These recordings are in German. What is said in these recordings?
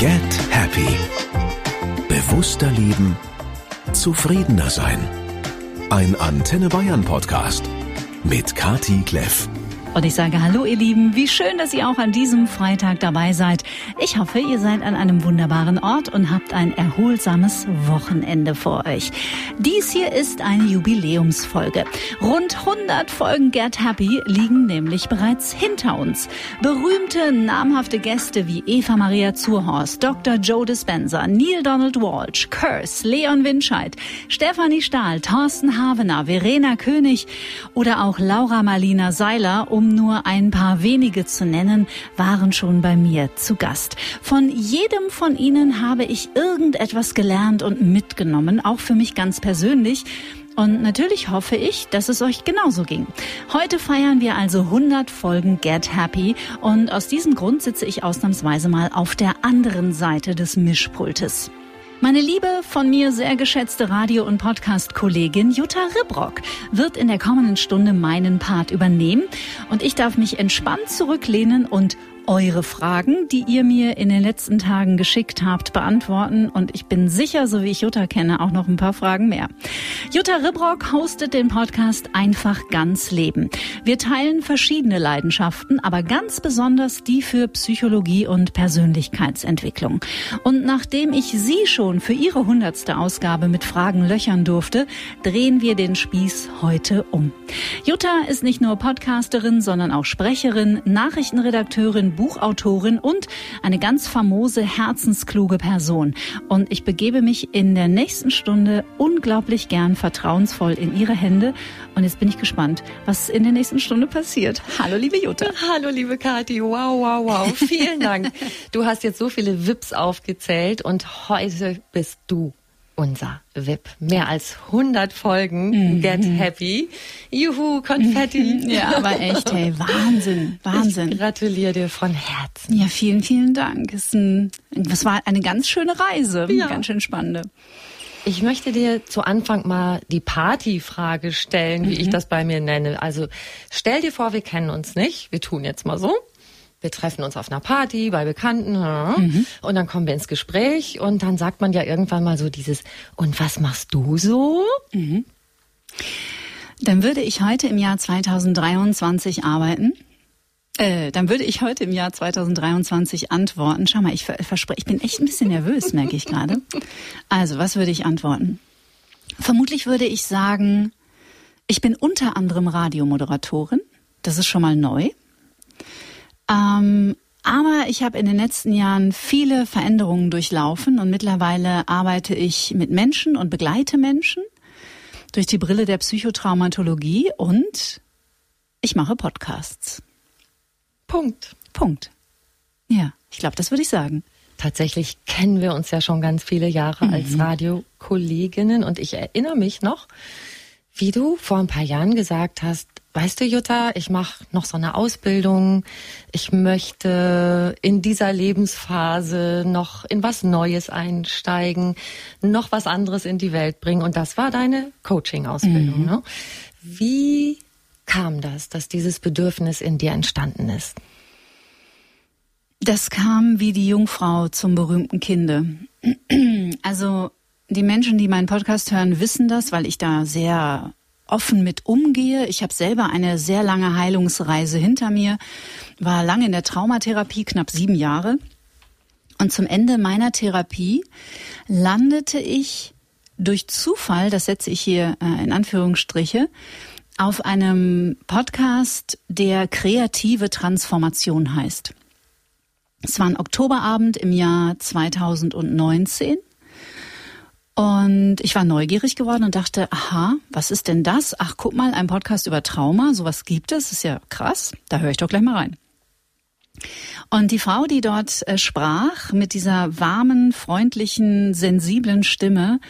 Get Happy. Bewusster leben, zufriedener sein. Ein Antenne Bayern Podcast mit Kati Kleff. Und ich sage Hallo, ihr Lieben. Wie schön, dass ihr auch an diesem Freitag dabei seid. Ich hoffe, ihr seid an einem wunderbaren Ort und habt ein erholsames Wochenende vor euch. Dies hier ist eine Jubiläumsfolge. Rund 100 Folgen Get Happy liegen nämlich bereits hinter uns. Berühmte, namhafte Gäste wie Eva Maria Zurhorst, Dr. Joe Dispenza, Neil Donald Walsh, Curse, Leon Winscheid, Stefanie Stahl, Thorsten Havener, Verena König oder auch Laura Marlina Seiler um nur ein paar wenige zu nennen, waren schon bei mir zu Gast. Von jedem von ihnen habe ich irgendetwas gelernt und mitgenommen, auch für mich ganz persönlich. Und natürlich hoffe ich, dass es euch genauso ging. Heute feiern wir also 100 Folgen Get Happy und aus diesem Grund sitze ich ausnahmsweise mal auf der anderen Seite des Mischpultes. Meine liebe, von mir sehr geschätzte Radio- und Podcast-Kollegin Jutta Ribrock wird in der kommenden Stunde meinen Part übernehmen. Und ich darf mich entspannt zurücklehnen und eure Fragen, die ihr mir in den letzten Tagen geschickt habt, beantworten. Und ich bin sicher, so wie ich Jutta kenne, auch noch ein paar Fragen mehr. Jutta Ribrock hostet den Podcast Einfach ganz Leben. Wir teilen verschiedene Leidenschaften, aber ganz besonders die für Psychologie und Persönlichkeitsentwicklung. Und nachdem ich sie schon für ihre hundertste Ausgabe mit Fragen löchern durfte, drehen wir den Spieß heute um. Jutta ist nicht nur Podcasterin, sondern auch Sprecherin, Nachrichtenredakteurin, Buchautorin und eine ganz famose, herzenskluge Person. Und ich begebe mich in der nächsten Stunde unglaublich gern vertrauensvoll in ihre Hände. Und jetzt bin ich gespannt, was in der nächsten Stunde passiert. Hallo, liebe Jutta. Hallo, liebe Kathi. Wow, wow, wow. Vielen Dank. Du hast jetzt so viele Vips aufgezählt und heute bist du unser VIP. Mehr als 100 Folgen. Mhm. Get happy. Juhu, Konfetti. Ja, aber echt, hey, Wahnsinn, Wahnsinn. Ich gratuliere dir von Herzen. Ja, vielen, vielen Dank. Es, ein, es war eine ganz schöne Reise. Ja. Ganz schön spannende. Ich möchte dir zu Anfang mal die Partyfrage stellen, wie mhm. ich das bei mir nenne. Also stell dir vor, wir kennen uns nicht. Wir tun jetzt mal so wir treffen uns auf einer Party bei Bekannten mhm. und dann kommen wir ins Gespräch und dann sagt man ja irgendwann mal so dieses, und was machst du so? Mhm. Dann würde ich heute im Jahr 2023 arbeiten. Äh, dann würde ich heute im Jahr 2023 antworten. Schau mal, ich verspreche, ich bin echt ein bisschen nervös, merke ich gerade. Also, was würde ich antworten? Vermutlich würde ich sagen, ich bin unter anderem Radiomoderatorin. Das ist schon mal neu. Ähm, aber ich habe in den letzten Jahren viele Veränderungen durchlaufen und mittlerweile arbeite ich mit Menschen und begleite Menschen durch die Brille der Psychotraumatologie und ich mache Podcasts. Punkt. Punkt. Ja, ich glaube, das würde ich sagen. Tatsächlich kennen wir uns ja schon ganz viele Jahre mhm. als Radiokolleginnen und ich erinnere mich noch, wie du vor ein paar Jahren gesagt hast, weißt du, Jutta, ich mache noch so eine Ausbildung. Ich möchte in dieser Lebensphase noch in was Neues einsteigen, noch was anderes in die Welt bringen. Und das war deine Coaching-Ausbildung. Mhm. Ne? Wie kam das, dass dieses Bedürfnis in dir entstanden ist? Das kam wie die Jungfrau zum berühmten Kinde. Also die Menschen, die meinen Podcast hören, wissen das, weil ich da sehr offen mit umgehe. Ich habe selber eine sehr lange Heilungsreise hinter mir, war lange in der Traumatherapie, knapp sieben Jahre. Und zum Ende meiner Therapie landete ich durch Zufall, das setze ich hier äh, in Anführungsstriche, auf einem Podcast, der kreative Transformation heißt. Es war ein Oktoberabend im Jahr 2019 und ich war neugierig geworden und dachte, aha, was ist denn das? Ach, guck mal, ein Podcast über Trauma, sowas gibt es, ist ja krass. Da höre ich doch gleich mal rein. Und die Frau, die dort äh, sprach, mit dieser warmen, freundlichen, sensiblen Stimme,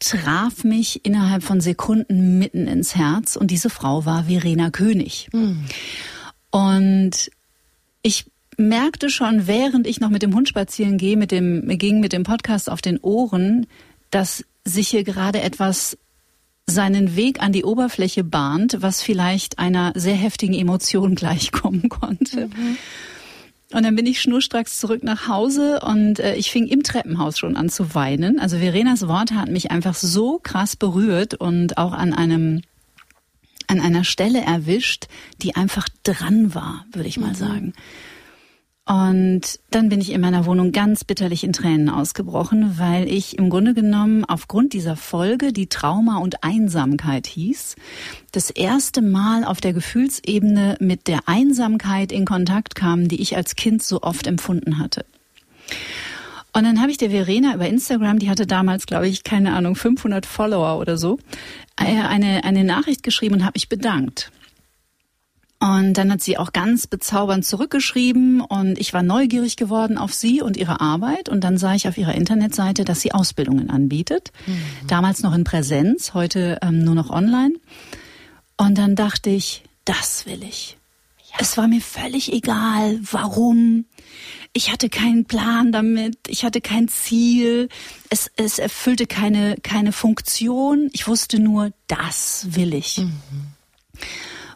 traf mich innerhalb von Sekunden mitten ins Herz. Und diese Frau war Verena König. Mhm. Und ich merkte schon, während ich noch mit dem Hund spazieren gehe, mit dem, ging mit dem Podcast auf den Ohren, dass sich hier gerade etwas seinen Weg an die Oberfläche bahnt, was vielleicht einer sehr heftigen Emotion gleichkommen konnte. Mhm. Und dann bin ich schnurstracks zurück nach Hause und äh, ich fing im Treppenhaus schon an zu weinen. Also Verenas Worte hatten mich einfach so krass berührt und auch an einem an einer Stelle erwischt, die einfach dran war, würde ich mal mhm. sagen. Und dann bin ich in meiner Wohnung ganz bitterlich in Tränen ausgebrochen, weil ich im Grunde genommen aufgrund dieser Folge, die Trauma und Einsamkeit hieß, das erste Mal auf der Gefühlsebene mit der Einsamkeit in Kontakt kam, die ich als Kind so oft empfunden hatte. Und dann habe ich der Verena über Instagram, die hatte damals, glaube ich, keine Ahnung, 500 Follower oder so, äh, eine, eine Nachricht geschrieben und habe mich bedankt. Und dann hat sie auch ganz bezaubernd zurückgeschrieben und ich war neugierig geworden auf sie und ihre Arbeit. Und dann sah ich auf ihrer Internetseite, dass sie Ausbildungen anbietet. Mhm. Damals noch in Präsenz, heute ähm, nur noch online. Und dann dachte ich, das will ich. Ja. Es war mir völlig egal, warum. Ich hatte keinen Plan damit, ich hatte kein Ziel, es, es erfüllte keine, keine Funktion. Ich wusste nur, das will ich. Mhm.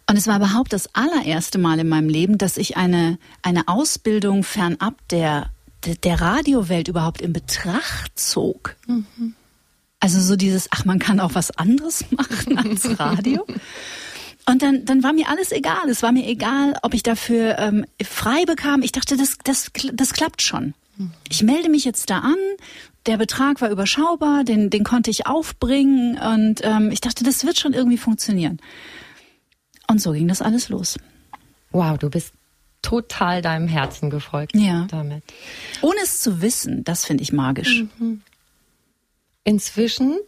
Und es war überhaupt das allererste Mal in meinem Leben, dass ich eine, eine Ausbildung fernab der, der Radiowelt überhaupt in Betracht zog. Mhm. Also so dieses, ach, man kann auch was anderes machen als Radio. Und dann, dann war mir alles egal. Es war mir egal, ob ich dafür ähm, frei bekam. Ich dachte, das, das, das klappt schon. Mhm. Ich melde mich jetzt da an. Der Betrag war überschaubar, den, den konnte ich aufbringen. Und ähm, ich dachte, das wird schon irgendwie funktionieren. Und so ging das alles los. Wow, du bist total deinem Herzen gefolgt ja. damit. Ohne es zu wissen, das finde ich magisch. Mhm. Inzwischen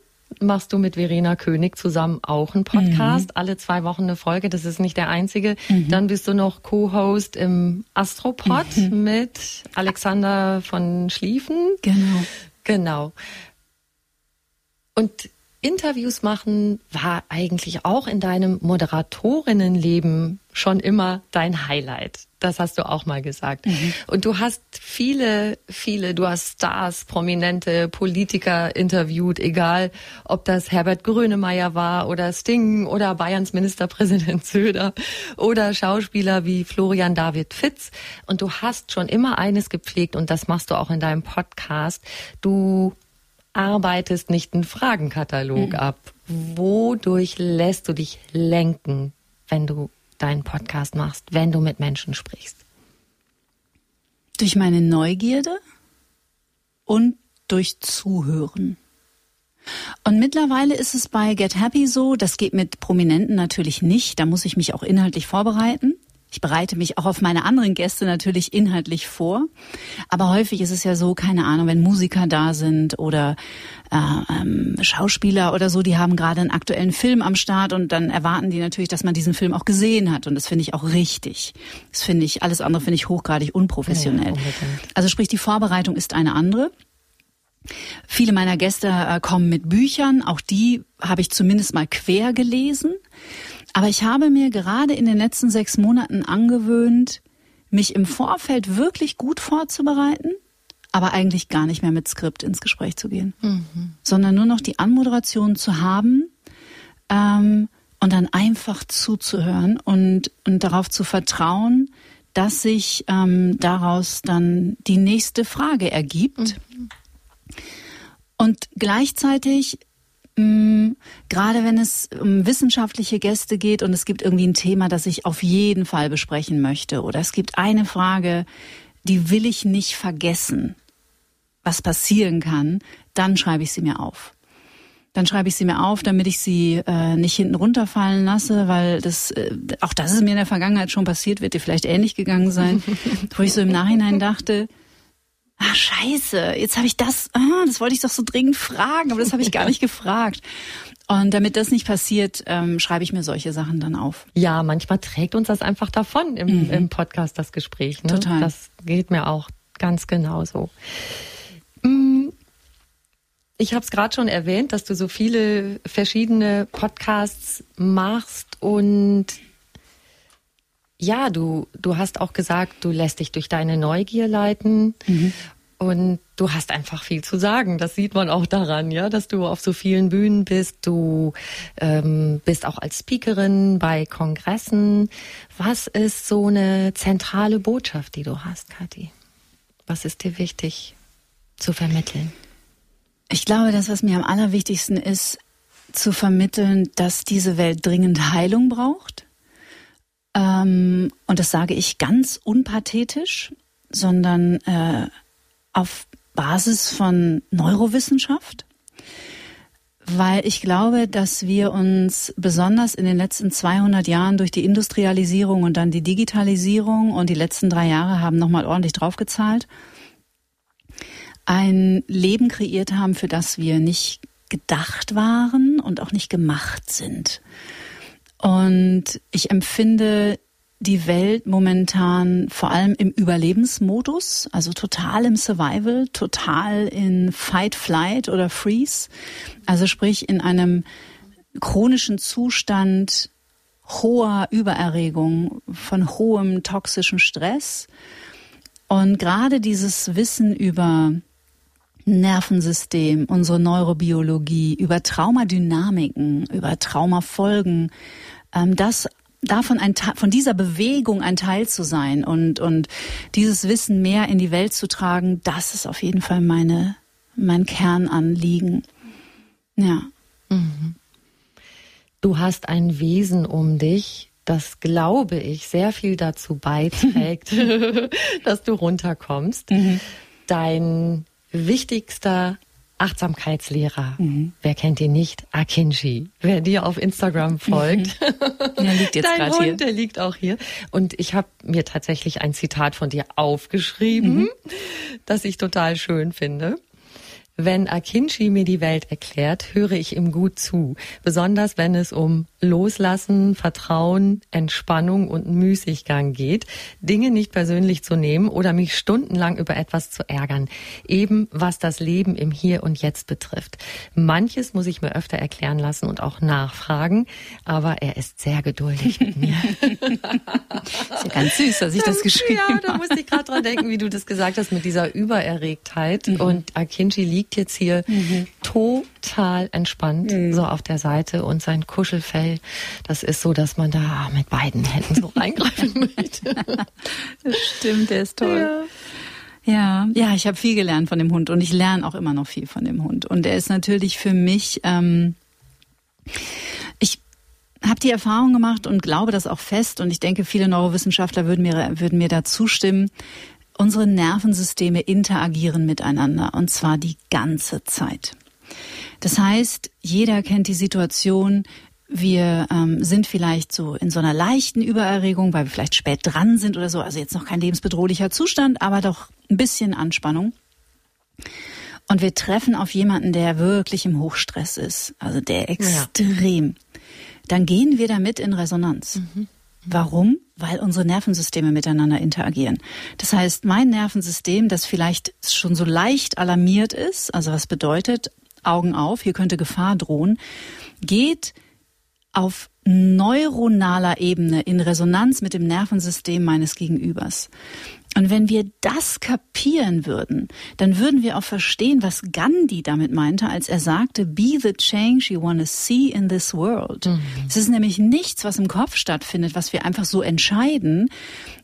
machst du mit Verena König zusammen auch einen Podcast, mhm. alle zwei Wochen eine Folge, das ist nicht der einzige. Mhm. Dann bist du noch Co-Host im Astropod mhm. mit Alexander von Schlieffen. Genau. Genau. Und Interviews machen war eigentlich auch in deinem Moderatorinnenleben schon immer dein Highlight. Das hast du auch mal gesagt. Mhm. Und du hast viele, viele, du hast Stars, prominente Politiker interviewt, egal ob das Herbert Grönemeyer war oder Sting oder Bayerns Ministerpräsident Söder oder Schauspieler wie Florian David Fitz. Und du hast schon immer eines gepflegt und das machst du auch in deinem Podcast. Du arbeitest nicht einen Fragenkatalog mhm. ab. Wodurch lässt du dich lenken, wenn du deinen Podcast machst, wenn du mit Menschen sprichst? Durch meine Neugierde und durch Zuhören. Und mittlerweile ist es bei Get Happy so, das geht mit Prominenten natürlich nicht, da muss ich mich auch inhaltlich vorbereiten. Ich bereite mich auch auf meine anderen Gäste natürlich inhaltlich vor. Aber häufig ist es ja so, keine Ahnung, wenn Musiker da sind oder äh, ähm, Schauspieler oder so, die haben gerade einen aktuellen Film am Start und dann erwarten die natürlich, dass man diesen Film auch gesehen hat. Und das finde ich auch richtig. Das finde ich, alles andere finde ich hochgradig unprofessionell. Ja, also sprich, die Vorbereitung ist eine andere. Viele meiner Gäste äh, kommen mit Büchern, auch die habe ich zumindest mal quer gelesen. Aber ich habe mir gerade in den letzten sechs Monaten angewöhnt, mich im Vorfeld wirklich gut vorzubereiten, aber eigentlich gar nicht mehr mit Skript ins Gespräch zu gehen, mhm. sondern nur noch die Anmoderation zu haben ähm, und dann einfach zuzuhören und, und darauf zu vertrauen, dass sich ähm, daraus dann die nächste Frage ergibt. Mhm. Und gleichzeitig gerade wenn es um wissenschaftliche Gäste geht und es gibt irgendwie ein Thema, das ich auf jeden Fall besprechen möchte oder es gibt eine Frage, die will ich nicht vergessen, was passieren kann, dann schreibe ich sie mir auf. Dann schreibe ich sie mir auf, damit ich sie äh, nicht hinten runterfallen lasse, weil das äh, auch das ist mir in der Vergangenheit schon passiert, wird dir vielleicht ähnlich gegangen sein, wo ich so im Nachhinein dachte, ah scheiße, jetzt habe ich das, ah, das wollte ich doch so dringend fragen, aber das habe ich gar nicht gefragt. Und damit das nicht passiert, ähm, schreibe ich mir solche Sachen dann auf. Ja, manchmal trägt uns das einfach davon im, mhm. im Podcast, das Gespräch. Ne? Total. Das geht mir auch ganz genauso. Mm, ich habe es gerade schon erwähnt, dass du so viele verschiedene Podcasts machst und ja, du, du hast auch gesagt, du lässt dich durch deine Neugier leiten. Mhm. Und du hast einfach viel zu sagen. Das sieht man auch daran, ja, dass du auf so vielen Bühnen bist. Du ähm, bist auch als Speakerin bei Kongressen. Was ist so eine zentrale Botschaft, die du hast, Kathi? Was ist dir wichtig zu vermitteln? Ich glaube, das, was mir am allerwichtigsten ist, zu vermitteln, dass diese Welt dringend Heilung braucht. Ähm, und das sage ich ganz unpathetisch, sondern äh, auf Basis von Neurowissenschaft, weil ich glaube, dass wir uns besonders in den letzten 200 Jahren durch die Industrialisierung und dann die Digitalisierung und die letzten drei Jahre haben nochmal ordentlich draufgezahlt, ein Leben kreiert haben, für das wir nicht gedacht waren und auch nicht gemacht sind. Und ich empfinde die Welt momentan vor allem im Überlebensmodus, also total im Survival, total in Fight, Flight oder Freeze. Also sprich in einem chronischen Zustand hoher Übererregung, von hohem toxischen Stress. Und gerade dieses Wissen über Nervensystem, unsere Neurobiologie, über Traumadynamiken, über Traumafolgen, ähm, das davon ein von dieser Bewegung ein Teil zu sein und und dieses Wissen mehr in die Welt zu tragen, das ist auf jeden Fall meine mein Kernanliegen. Ja. Mhm. Du hast ein Wesen um dich, das glaube ich sehr viel dazu beiträgt, dass du runterkommst. Mhm. Dein wichtigster Achtsamkeitslehrer. Mhm. Wer kennt ihn nicht? Akinji. Wer dir auf Instagram folgt. Mhm. Der liegt jetzt gerade hier. Der liegt auch hier. Und ich habe mir tatsächlich ein Zitat von dir aufgeschrieben, mhm. das ich total schön finde. Wenn Akinci mir die Welt erklärt, höre ich ihm gut zu, besonders wenn es um Loslassen, Vertrauen, Entspannung und Müßiggang geht, Dinge nicht persönlich zu nehmen oder mich stundenlang über etwas zu ärgern, eben was das Leben im Hier und Jetzt betrifft. Manches muss ich mir öfter erklären lassen und auch nachfragen, aber er ist sehr geduldig mit mir. ist ja ganz süß, dass ich das geschrieben habe. Ja, da musste ich gerade dran denken, wie du das gesagt hast mit dieser Übererregtheit mhm. und Akinci liegt jetzt hier mhm. Total entspannt mhm. so auf der Seite und sein Kuschelfell, das ist so, dass man da mit beiden Händen so reingreifen möchte. Das stimmt, der ist toll. Ja. Ja, ja, ich habe viel gelernt von dem Hund und ich lerne auch immer noch viel von dem Hund. Und er ist natürlich für mich, ähm, ich habe die Erfahrung gemacht und glaube das auch fest und ich denke, viele Neurowissenschaftler würden mir, würden mir da zustimmen, Unsere Nervensysteme interagieren miteinander und zwar die ganze Zeit. Das heißt, jeder kennt die Situation, wir ähm, sind vielleicht so in so einer leichten Übererregung, weil wir vielleicht spät dran sind oder so, also jetzt noch kein lebensbedrohlicher Zustand, aber doch ein bisschen Anspannung. Und wir treffen auf jemanden, der wirklich im Hochstress ist, also der extrem. Ja. Dann gehen wir damit in Resonanz. Mhm. Warum? Weil unsere Nervensysteme miteinander interagieren. Das heißt, mein Nervensystem, das vielleicht schon so leicht alarmiert ist, also was bedeutet, Augen auf, hier könnte Gefahr drohen, geht auf neuronaler Ebene in Resonanz mit dem Nervensystem meines Gegenübers. Und wenn wir das kapieren würden, dann würden wir auch verstehen, was Gandhi damit meinte, als er sagte, be the change you want to see in this world. Mhm. Es ist nämlich nichts, was im Kopf stattfindet, was wir einfach so entscheiden,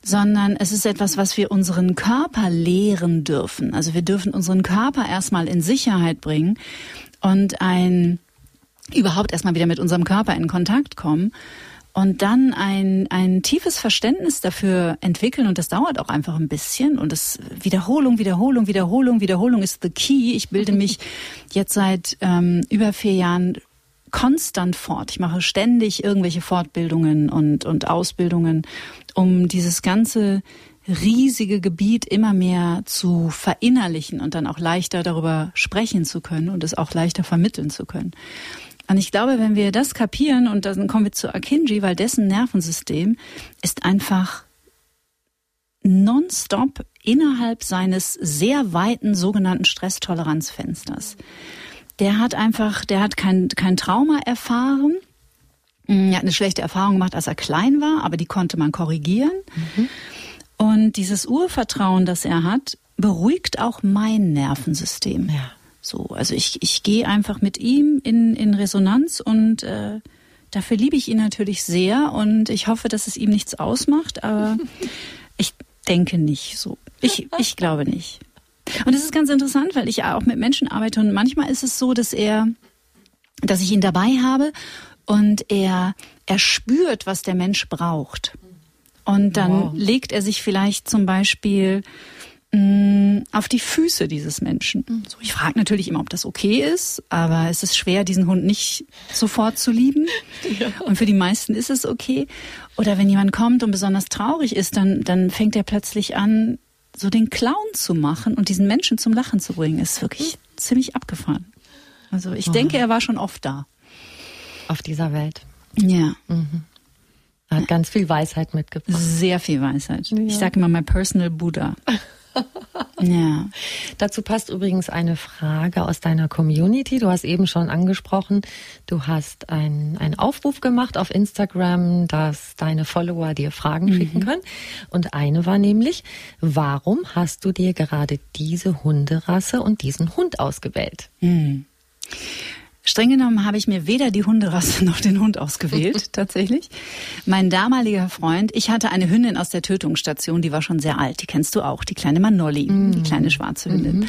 sondern es ist etwas, was wir unseren Körper lehren dürfen. Also wir dürfen unseren Körper erstmal in Sicherheit bringen und ein überhaupt erstmal wieder mit unserem Körper in Kontakt kommen und dann ein, ein tiefes Verständnis dafür entwickeln und das dauert auch einfach ein bisschen und das Wiederholung, Wiederholung, Wiederholung, Wiederholung ist the key. Ich bilde mich jetzt seit ähm, über vier Jahren konstant fort. Ich mache ständig irgendwelche Fortbildungen und, und Ausbildungen, um dieses ganze riesige Gebiet immer mehr zu verinnerlichen und dann auch leichter darüber sprechen zu können und es auch leichter vermitteln zu können. Und ich glaube, wenn wir das kapieren, und dann kommen wir zu Akinji, weil dessen Nervensystem ist einfach nonstop innerhalb seines sehr weiten sogenannten Stresstoleranzfensters. Der hat einfach, der hat kein, kein Trauma erfahren. Er hat eine schlechte Erfahrung gemacht, als er klein war, aber die konnte man korrigieren. Mhm. Und dieses Urvertrauen, das er hat, beruhigt auch mein Nervensystem. Ja. So, also ich, ich gehe einfach mit ihm in, in Resonanz und äh, dafür liebe ich ihn natürlich sehr und ich hoffe, dass es ihm nichts ausmacht, aber ich denke nicht so. Ich, ich glaube nicht. Und es ist ganz interessant, weil ich ja auch mit Menschen arbeite und manchmal ist es so, dass er, dass ich ihn dabei habe und er, er spürt, was der Mensch braucht. Und dann Wow. legt er sich vielleicht zum Beispiel auf die Füße dieses Menschen. So, ich frage natürlich immer, ob das okay ist, aber es ist schwer, diesen Hund nicht sofort zu lieben. Und für die meisten ist es okay. Oder wenn jemand kommt und besonders traurig ist, dann, dann fängt er plötzlich an, so den Clown zu machen und diesen Menschen zum Lachen zu bringen. Ist wirklich ziemlich abgefahren. Also ich denke, er war schon oft da. Auf dieser Welt. Ja, Er hat ganz viel Weisheit mitgebracht. sehr viel Weisheit. Ich sage immer, my personal Buddha. ja. Dazu passt übrigens eine Frage aus deiner Community. Du hast eben schon angesprochen, du hast ein- einen Aufruf gemacht auf Instagram, dass deine Follower dir Fragen schicken können. Und eine war nämlich, warum hast du dir gerade diese Hunderasse und diesen Hund ausgewählt? Streng genommen habe ich mir weder die Hunderasse noch den Hund ausgewählt, tatsächlich. Mein damaliger Freund, ich hatte eine Hündin aus der Tötungsstation, die war schon sehr alt, die kennst du auch, die kleine Manolli, die kleine schwarze Hündin.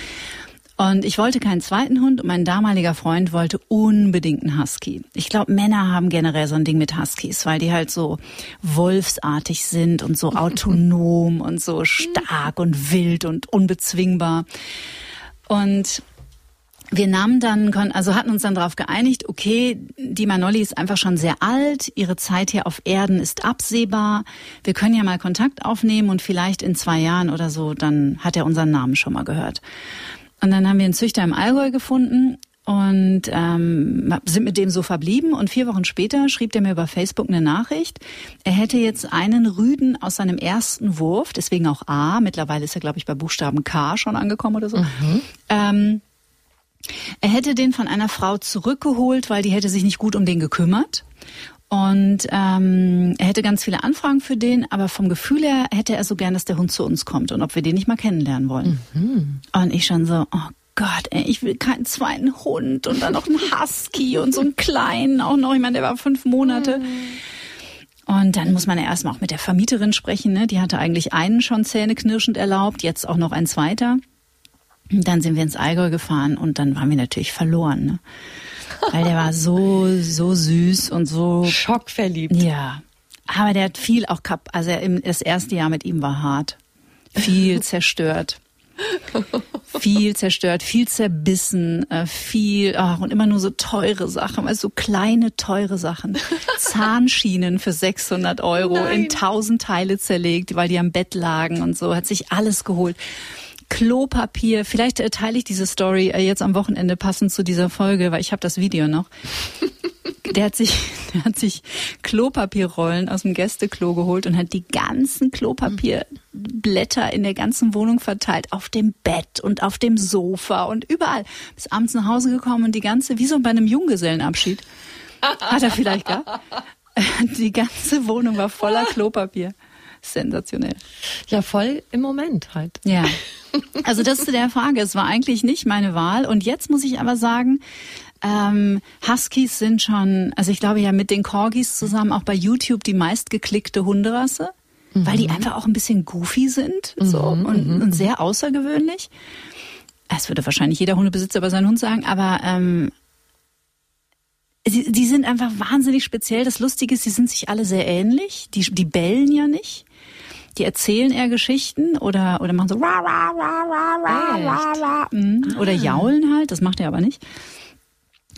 Und ich wollte keinen zweiten Hund und mein damaliger Freund wollte unbedingt einen Husky. Ich glaube, Männer haben generell so ein Ding mit Huskies, weil die halt so wolfsartig sind und so autonom und so stark und wild und unbezwingbar. Und wir nahmen dann, also hatten uns dann darauf geeinigt, okay, die Manolli ist einfach schon sehr alt, ihre Zeit hier auf Erden ist absehbar. Wir können ja mal Kontakt aufnehmen und vielleicht in zwei Jahren oder so, dann hat er unseren Namen schon mal gehört. Und dann haben wir einen Züchter im Allgäu gefunden und ähm, sind mit dem so verblieben. Und vier Wochen später schrieb er mir über Facebook eine Nachricht. Er hätte jetzt einen Rüden aus seinem ersten Wurf, deswegen auch A, mittlerweile ist er, glaube ich, bei Buchstaben K schon angekommen oder so. Ähm, er hätte den von einer Frau zurückgeholt, weil die hätte sich nicht gut um den gekümmert. Und ähm, er hätte ganz viele Anfragen für den, aber vom Gefühl her hätte er so gern, dass der Hund zu uns kommt und ob wir den nicht mal kennenlernen wollen. Und ich schon so, oh Gott, ey, ich will keinen zweiten Hund und dann noch einen Husky und so einen kleinen auch noch. Ich meine, der war fünf Monate. Und dann muss man ja erstmal auch mit der Vermieterin sprechen. Ne? Die hatte eigentlich einen schon zähneknirschend erlaubt, jetzt auch noch ein zweiter. Dann sind wir ins Allgäu gefahren und dann waren wir natürlich verloren. Ne? Weil der war so, so süß und so. Schockverliebt. Ja. Aber der hat viel auch kap also er, im- das erste Jahr mit ihm war hart. Viel zerstört. Viel zerstört, viel zerbissen, äh, viel, ach, und immer nur so teure Sachen, also so kleine, teure Sachen. Zahnschienen für 600 Euro in tausend Teile zerlegt, weil die am Bett lagen und so, hat sich alles geholt. Klopapier, vielleicht äh, teile ich diese Story äh, jetzt am Wochenende passend zu dieser Folge, weil ich habe das Video noch. Der hat sich, der hat sich Klopapierrollen aus dem Gästeklo geholt und hat die ganzen Klopapierblätter in der ganzen Wohnung verteilt, auf dem Bett und auf dem Sofa und überall. Bis abends nach Hause gekommen und die ganze, wie so bei einem Junggesellenabschied, hat er vielleicht gehabt. Die ganze Wohnung war voller Klopapier. Sensationell. Ja, voll im Moment halt. Ja. Also das zu der Frage. Es war eigentlich nicht meine Wahl. Und jetzt muss ich aber sagen, ähm, Huskies sind schon, also ich glaube ja mit den Corgis zusammen auch bei YouTube die meistgeklickte Hunderasse, weil die einfach auch ein bisschen goofy sind so, und, und sehr außergewöhnlich. Das würde wahrscheinlich jeder Hundebesitzer bei seinem Hund sagen, aber ähm, sie, die sind einfach wahnsinnig speziell. Das Lustige ist, sie sind sich alle sehr ähnlich. Die, die bellen ja nicht. Die erzählen eher Geschichten oder, oder machen so ra, ra, ra, ra, ra, ra, ra, mm. oder jaulen halt. Das macht er aber nicht.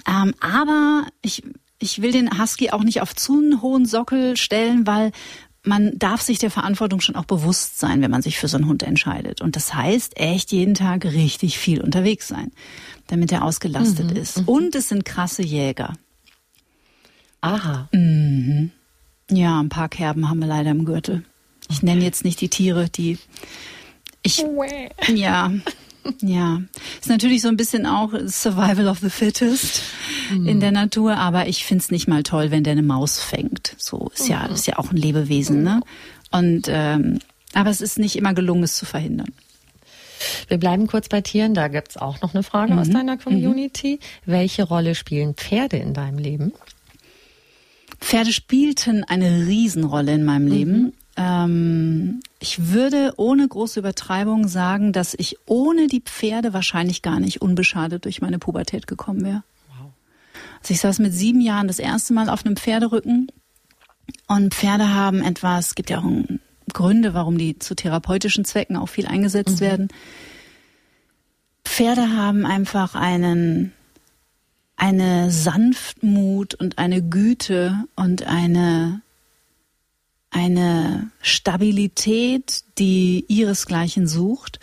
Ähm, aber ich, ich will den Husky auch nicht auf zu einen hohen Sockel stellen, weil man darf sich der Verantwortung schon auch bewusst sein, wenn man sich für so einen Hund entscheidet. Und das heißt, echt jeden Tag richtig viel unterwegs sein, damit er ausgelastet ist. Und es sind krasse Jäger. Aha. Ja, ein paar Kerben haben wir leider im Gürtel. Ich nenne jetzt nicht die Tiere, die ich ja ja ist natürlich so ein bisschen auch Survival of the Fittest in der Natur, aber ich find's nicht mal toll, wenn der eine Maus fängt. So ist ja ist ja auch ein Lebewesen, ne? Und ähm, aber es ist nicht immer gelungen, es zu verhindern. Wir bleiben kurz bei Tieren. Da gibt's auch noch eine Frage mhm. aus deiner Community. Mhm. Welche Rolle spielen Pferde in deinem Leben? Pferde spielten eine Riesenrolle in meinem Leben. Ähm, ich würde ohne große Übertreibung sagen, dass ich ohne die Pferde wahrscheinlich gar nicht unbeschadet durch meine Pubertät gekommen wäre. Wow. Also ich saß mit sieben Jahren das erste Mal auf einem Pferderücken und Pferde haben etwas, es gibt ja auch Gründe, warum die zu therapeutischen Zwecken auch viel eingesetzt mhm. werden. Pferde haben einfach einen, eine Sanftmut und eine Güte und eine, eine Stabilität, die ihresgleichen sucht.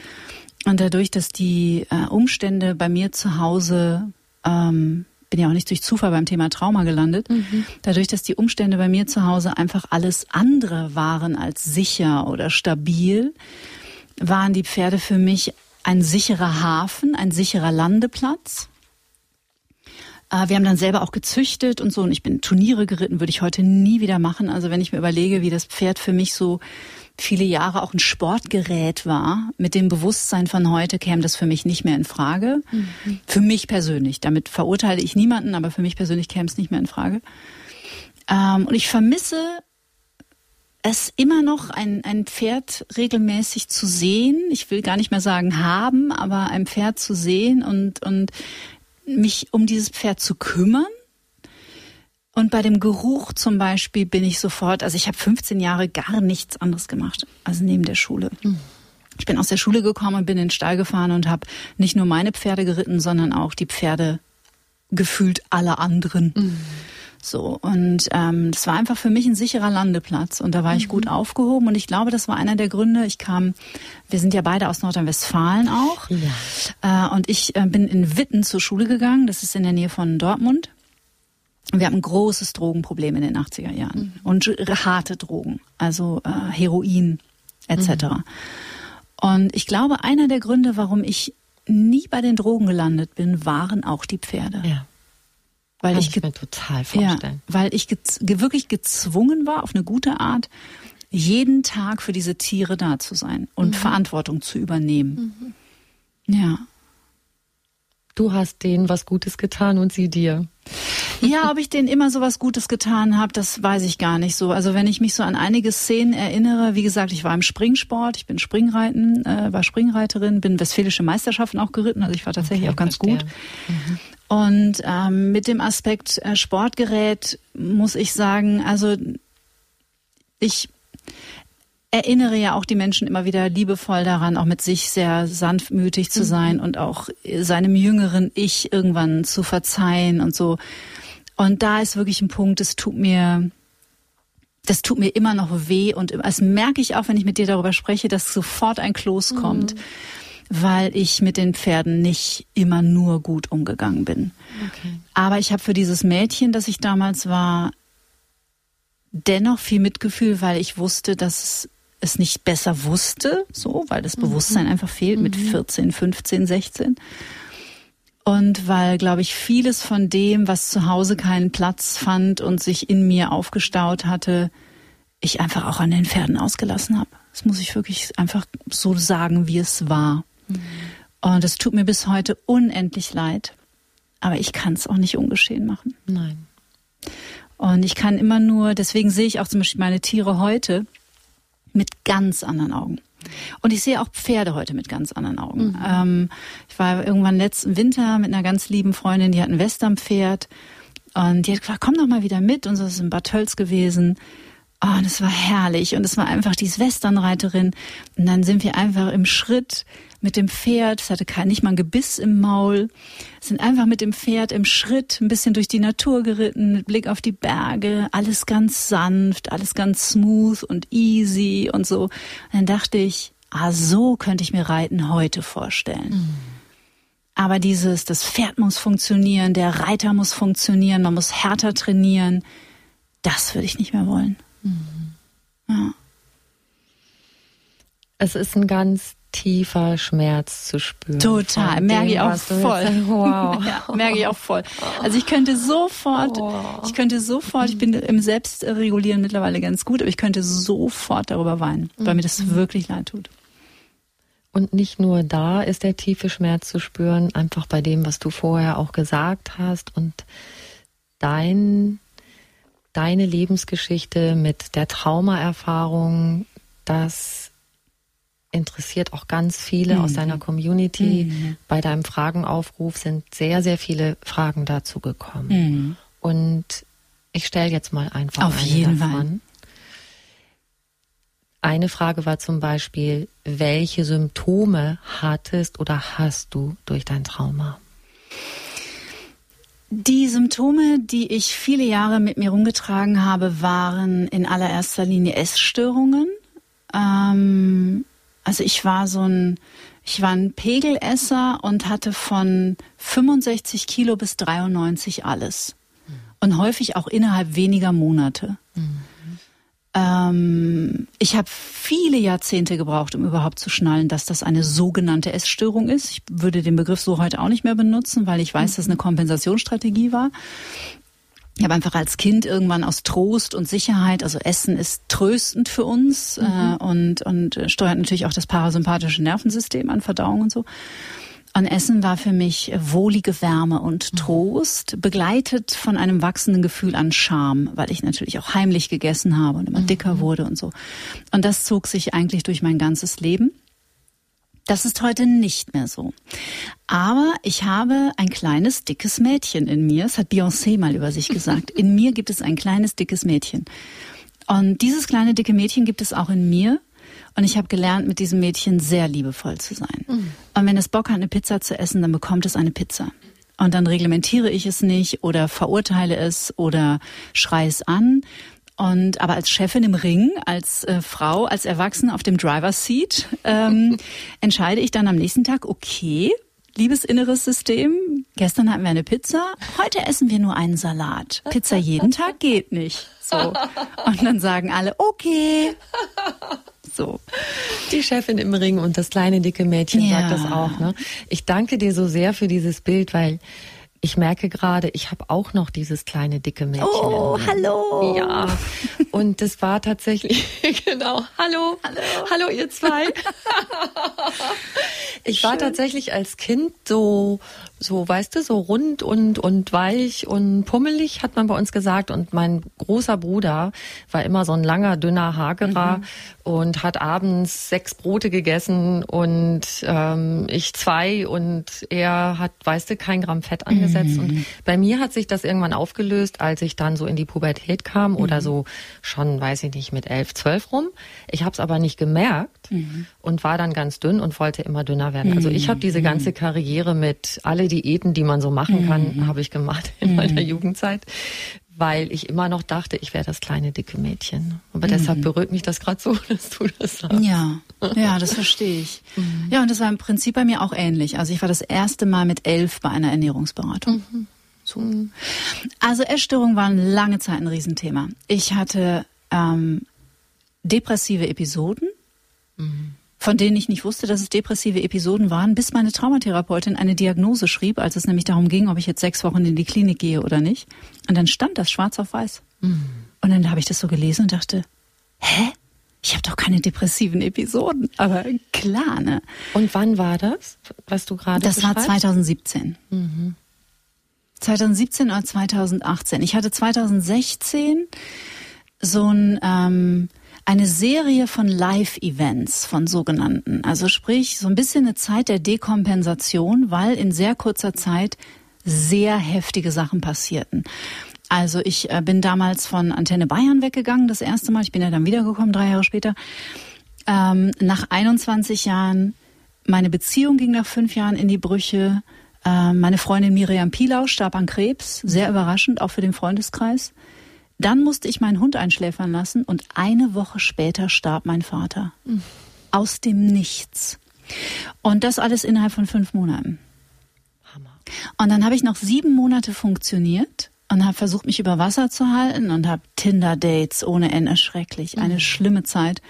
Und dadurch, dass die äh, Umstände bei mir zu Hause ähm, bin ja auch nicht durch Zufall beim Thema Trauma gelandet. Mhm. Dadurch, dass die Umstände bei mir zu Hause einfach alles andere waren als sicher oder stabil, waren die Pferde für mich ein sicherer Hafen, ein sicherer Landeplatz. Äh, wir haben dann selber auch gezüchtet und so und ich bin Turniere geritten, würde ich heute nie wieder machen. Also wenn ich mir überlege, wie das Pferd für mich so viele Jahre auch ein Sportgerät war, mit dem Bewusstsein von heute käme das für mich nicht mehr in Frage. Mhm. Für mich persönlich. Damit verurteile ich niemanden, aber für mich persönlich käme es nicht mehr in Frage. Ähm, und ich vermisse es immer noch, ein, ein Pferd regelmäßig zu sehen. Ich will gar nicht mehr sagen haben, aber ein Pferd zu sehen und, und mich um dieses Pferd zu kümmern und bei dem Geruch zum Beispiel bin ich sofort, also ich habe 15 Jahre gar nichts anderes gemacht, als neben der Schule. Ich bin aus der Schule gekommen und bin in den Stall gefahren und habe nicht nur meine Pferde geritten, sondern auch die Pferde gefühlt aller anderen. Mhm. So, und ähm, das war einfach für mich ein sicherer Landeplatz und da war ich gut mhm. aufgehoben und ich glaube, das war einer der Gründe. Ich kam, wir sind ja beide aus Nordrhein-Westfalen auch. Ja. Äh, und ich äh, bin in Witten zur Schule gegangen, das ist in der Nähe von Dortmund. Wir haben ein großes Drogenproblem in den 80er Jahren mhm. und harte Drogen, also äh, Heroin etc. Mhm. Und ich glaube, einer der Gründe, warum ich nie bei den Drogen gelandet bin, waren auch die Pferde. Ja. Weil Kann ich, ich mir total vorstellen. Ja, weil ich gez wirklich gezwungen war, auf eine gute Art, jeden Tag für diese Tiere da zu sein und mhm. Verantwortung zu übernehmen. Mhm. Ja. Du hast denen was Gutes getan und sie dir. Ja, ob ich denen immer so was Gutes getan habe, das weiß ich gar nicht so. Also wenn ich mich so an einige Szenen erinnere, wie gesagt, ich war im Springsport, ich bin Springreiten, äh, war Springreiterin, bin westfälische Meisterschaften auch geritten, also ich war tatsächlich okay, auch ganz verstehe. gut. Mhm. Und ähm, mit dem Aspekt äh, Sportgerät muss ich sagen, also ich erinnere ja auch die Menschen immer wieder liebevoll daran, auch mit sich sehr sanftmütig zu mhm. sein mhm. und auch seinem jüngeren Ich irgendwann zu verzeihen und so. Und da ist wirklich ein Punkt, das tut mir, das tut mir immer noch weh und das merke ich auch, wenn ich mit dir darüber spreche, dass sofort ein Kloß mhm. kommt, weil ich mit den Pferden nicht immer nur gut umgegangen bin. Okay. Aber ich habe für dieses Mädchen, das ich damals war, dennoch viel Mitgefühl, weil ich wusste, dass es nicht besser wusste, so, weil das Bewusstsein mhm. einfach fehlt mit 14, 15, 16. Und weil, glaube ich, vieles von dem, was zu Hause keinen Platz fand und sich in mir aufgestaut hatte, ich einfach auch an den Pferden ausgelassen habe. Das muss ich wirklich einfach so sagen, wie es war. Mhm. Und es tut mir bis heute unendlich leid. Aber ich kann es auch nicht ungeschehen machen. Nein. Und ich kann immer nur, deswegen sehe ich auch zum Beispiel meine Tiere heute, mit ganz anderen Augen. Und ich sehe auch Pferde heute mit ganz anderen Augen. Mhm. Ähm, ich war irgendwann letzten Winter mit einer ganz lieben Freundin, die hat ein Westernpferd und die hat gesagt, komm doch mal wieder mit. Und so ist in Bad Tölz gewesen. Oh, und es war herrlich. Und es war einfach diese Westernreiterin. Und dann sind wir einfach im Schritt mit dem Pferd. Es hatte kein, nicht mal ein Gebiss im Maul. Sind einfach mit dem Pferd im Schritt ein bisschen durch die Natur geritten, mit Blick auf die Berge. Alles ganz sanft, alles ganz smooth und easy und so. Und dann dachte ich, ah, so könnte ich mir Reiten heute vorstellen. Mhm. Aber dieses, das Pferd muss funktionieren, der Reiter muss funktionieren, man muss härter trainieren, das würde ich nicht mehr wollen. Mhm. Ja. Es ist ein ganz tiefer Schmerz zu spüren. Total, merke ich auch voll. Wow. ja, merke ich auch voll. Also ich könnte sofort, oh. ich könnte sofort, ich bin im Selbstregulieren mittlerweile ganz gut, aber ich könnte sofort darüber weinen, weil mir das mhm. wirklich leid tut. Und nicht nur da ist der tiefe Schmerz zu spüren, einfach bei dem, was du vorher auch gesagt hast und dein, deine Lebensgeschichte mit der Traumaerfahrung, das interessiert auch ganz viele mhm. aus deiner Community. Mhm. Bei deinem Fragenaufruf sind sehr, sehr viele Fragen dazu gekommen. Mhm. Und ich stelle jetzt mal einfach Auf jeden davon. Fall. Eine Frage war zum Beispiel, welche Symptome hattest oder hast du durch dein Trauma? Die Symptome, die ich viele Jahre mit mir rumgetragen habe, waren in allererster Linie Essstörungen. Ähm, also ich war so ein, ich war ein Pegelesser und hatte von 65 Kilo bis 93 alles. Und häufig auch innerhalb weniger Monate. Mhm. Ähm, ich habe viele Jahrzehnte gebraucht, um überhaupt zu schnallen, dass das eine sogenannte Essstörung ist. Ich würde den Begriff so heute auch nicht mehr benutzen, weil ich weiß, dass es eine Kompensationsstrategie war. Ich habe einfach als Kind irgendwann aus Trost und Sicherheit, also Essen ist tröstend für uns mhm. äh, und, und steuert natürlich auch das parasympathische Nervensystem an Verdauung und so. An Essen war für mich wohlige Wärme und mhm. Trost, begleitet von einem wachsenden Gefühl an Scham, weil ich natürlich auch heimlich gegessen habe und immer mhm. dicker wurde und so. Und das zog sich eigentlich durch mein ganzes Leben. Das ist heute nicht mehr so. Aber ich habe ein kleines, dickes Mädchen in mir. Das hat Beyoncé mal über sich gesagt. In mir gibt es ein kleines, dickes Mädchen. Und dieses kleine, dicke Mädchen gibt es auch in mir. Und ich habe gelernt, mit diesem Mädchen sehr liebevoll zu sein. Mhm. Und wenn es Bock hat, eine Pizza zu essen, dann bekommt es eine Pizza. Und dann reglementiere ich es nicht oder verurteile es oder schreie es an. Und aber als Chefin im Ring, als äh, Frau, als Erwachsene auf dem Driver's Seat, ähm, entscheide ich dann am nächsten Tag, okay, liebes inneres System, gestern hatten wir eine Pizza, heute essen wir nur einen Salat. Pizza jeden Tag geht nicht. So. Und dann sagen alle, okay so. Die Chefin im Ring und das kleine dicke Mädchen ja. sagt das auch. Ne? Ich danke dir so sehr für dieses Bild, weil ich merke gerade, ich habe auch noch dieses kleine dicke Mädchen. Oh, hallo. Ja. Und das war tatsächlich, genau, hallo, hallo, hallo ihr zwei. ich war tatsächlich als Kind so so, weißt du, so rund und, und weich und pummelig, hat man bei uns gesagt. Und mein großer Bruder war immer so ein langer, dünner Hagerer mhm. und hat abends sechs Brote gegessen und ähm, ich zwei und er hat, weißt du, kein Gramm Fett angesetzt. Mhm. Und bei mir hat sich das irgendwann aufgelöst, als ich dann so in die Pubertät kam mhm. oder so schon, weiß ich nicht, mit elf, zwölf rum. Ich habe es aber nicht gemerkt mhm. und war dann ganz dünn und wollte immer dünner werden. Also ich habe diese mhm. ganze Karriere mit alle Diäten, die man so machen kann, mhm. habe ich gemacht in mhm. meiner Jugendzeit, weil ich immer noch dachte, ich wäre das kleine dicke Mädchen. Aber mhm. deshalb berührt mich das gerade so, dass du das sagst. Ja, ja, das verstehe ich. Mhm. Ja, und das war im Prinzip bei mir auch ähnlich. Also ich war das erste Mal mit elf bei einer Ernährungsberatung. Mhm. So. Mhm. Also Essstörung war lange Zeit ein Riesenthema. Ich hatte ähm, depressive Episoden. Mhm von denen ich nicht wusste, dass es depressive Episoden waren, bis meine Traumatherapeutin eine Diagnose schrieb, als es nämlich darum ging, ob ich jetzt sechs Wochen in die Klinik gehe oder nicht. Und dann stand das schwarz auf weiß. Mhm. Und dann habe ich das so gelesen und dachte, hä? Ich habe doch keine depressiven Episoden. Aber klar, ne? Und wann war das, was du gerade Das war 2017. Mhm. 2017 oder 2018. Ich hatte 2016 so ein ähm, eine Serie von Live-Events, von sogenannten. Also sprich, so ein bisschen eine Zeit der Dekompensation, weil in sehr kurzer Zeit sehr heftige Sachen passierten. Also ich äh, bin damals von Antenne Bayern weggegangen, das erste Mal. Ich bin ja dann wiedergekommen, drei Jahre später. Ähm, nach 21 Jahren, meine Beziehung ging nach fünf Jahren in die Brüche. Äh, meine Freundin Miriam Pilau starb an Krebs, sehr überraschend, auch für den Freundeskreis. Dann musste ich meinen Hund einschläfern lassen und eine Woche später starb mein Vater. Mhm. Aus dem Nichts. Und das alles innerhalb von fünf Monaten. Hammer. Und dann habe ich noch sieben Monate funktioniert und habe versucht, mich über Wasser zu halten und habe Tinder-Dates ohne Ende schrecklich. Eine mhm. schlimme Zeit.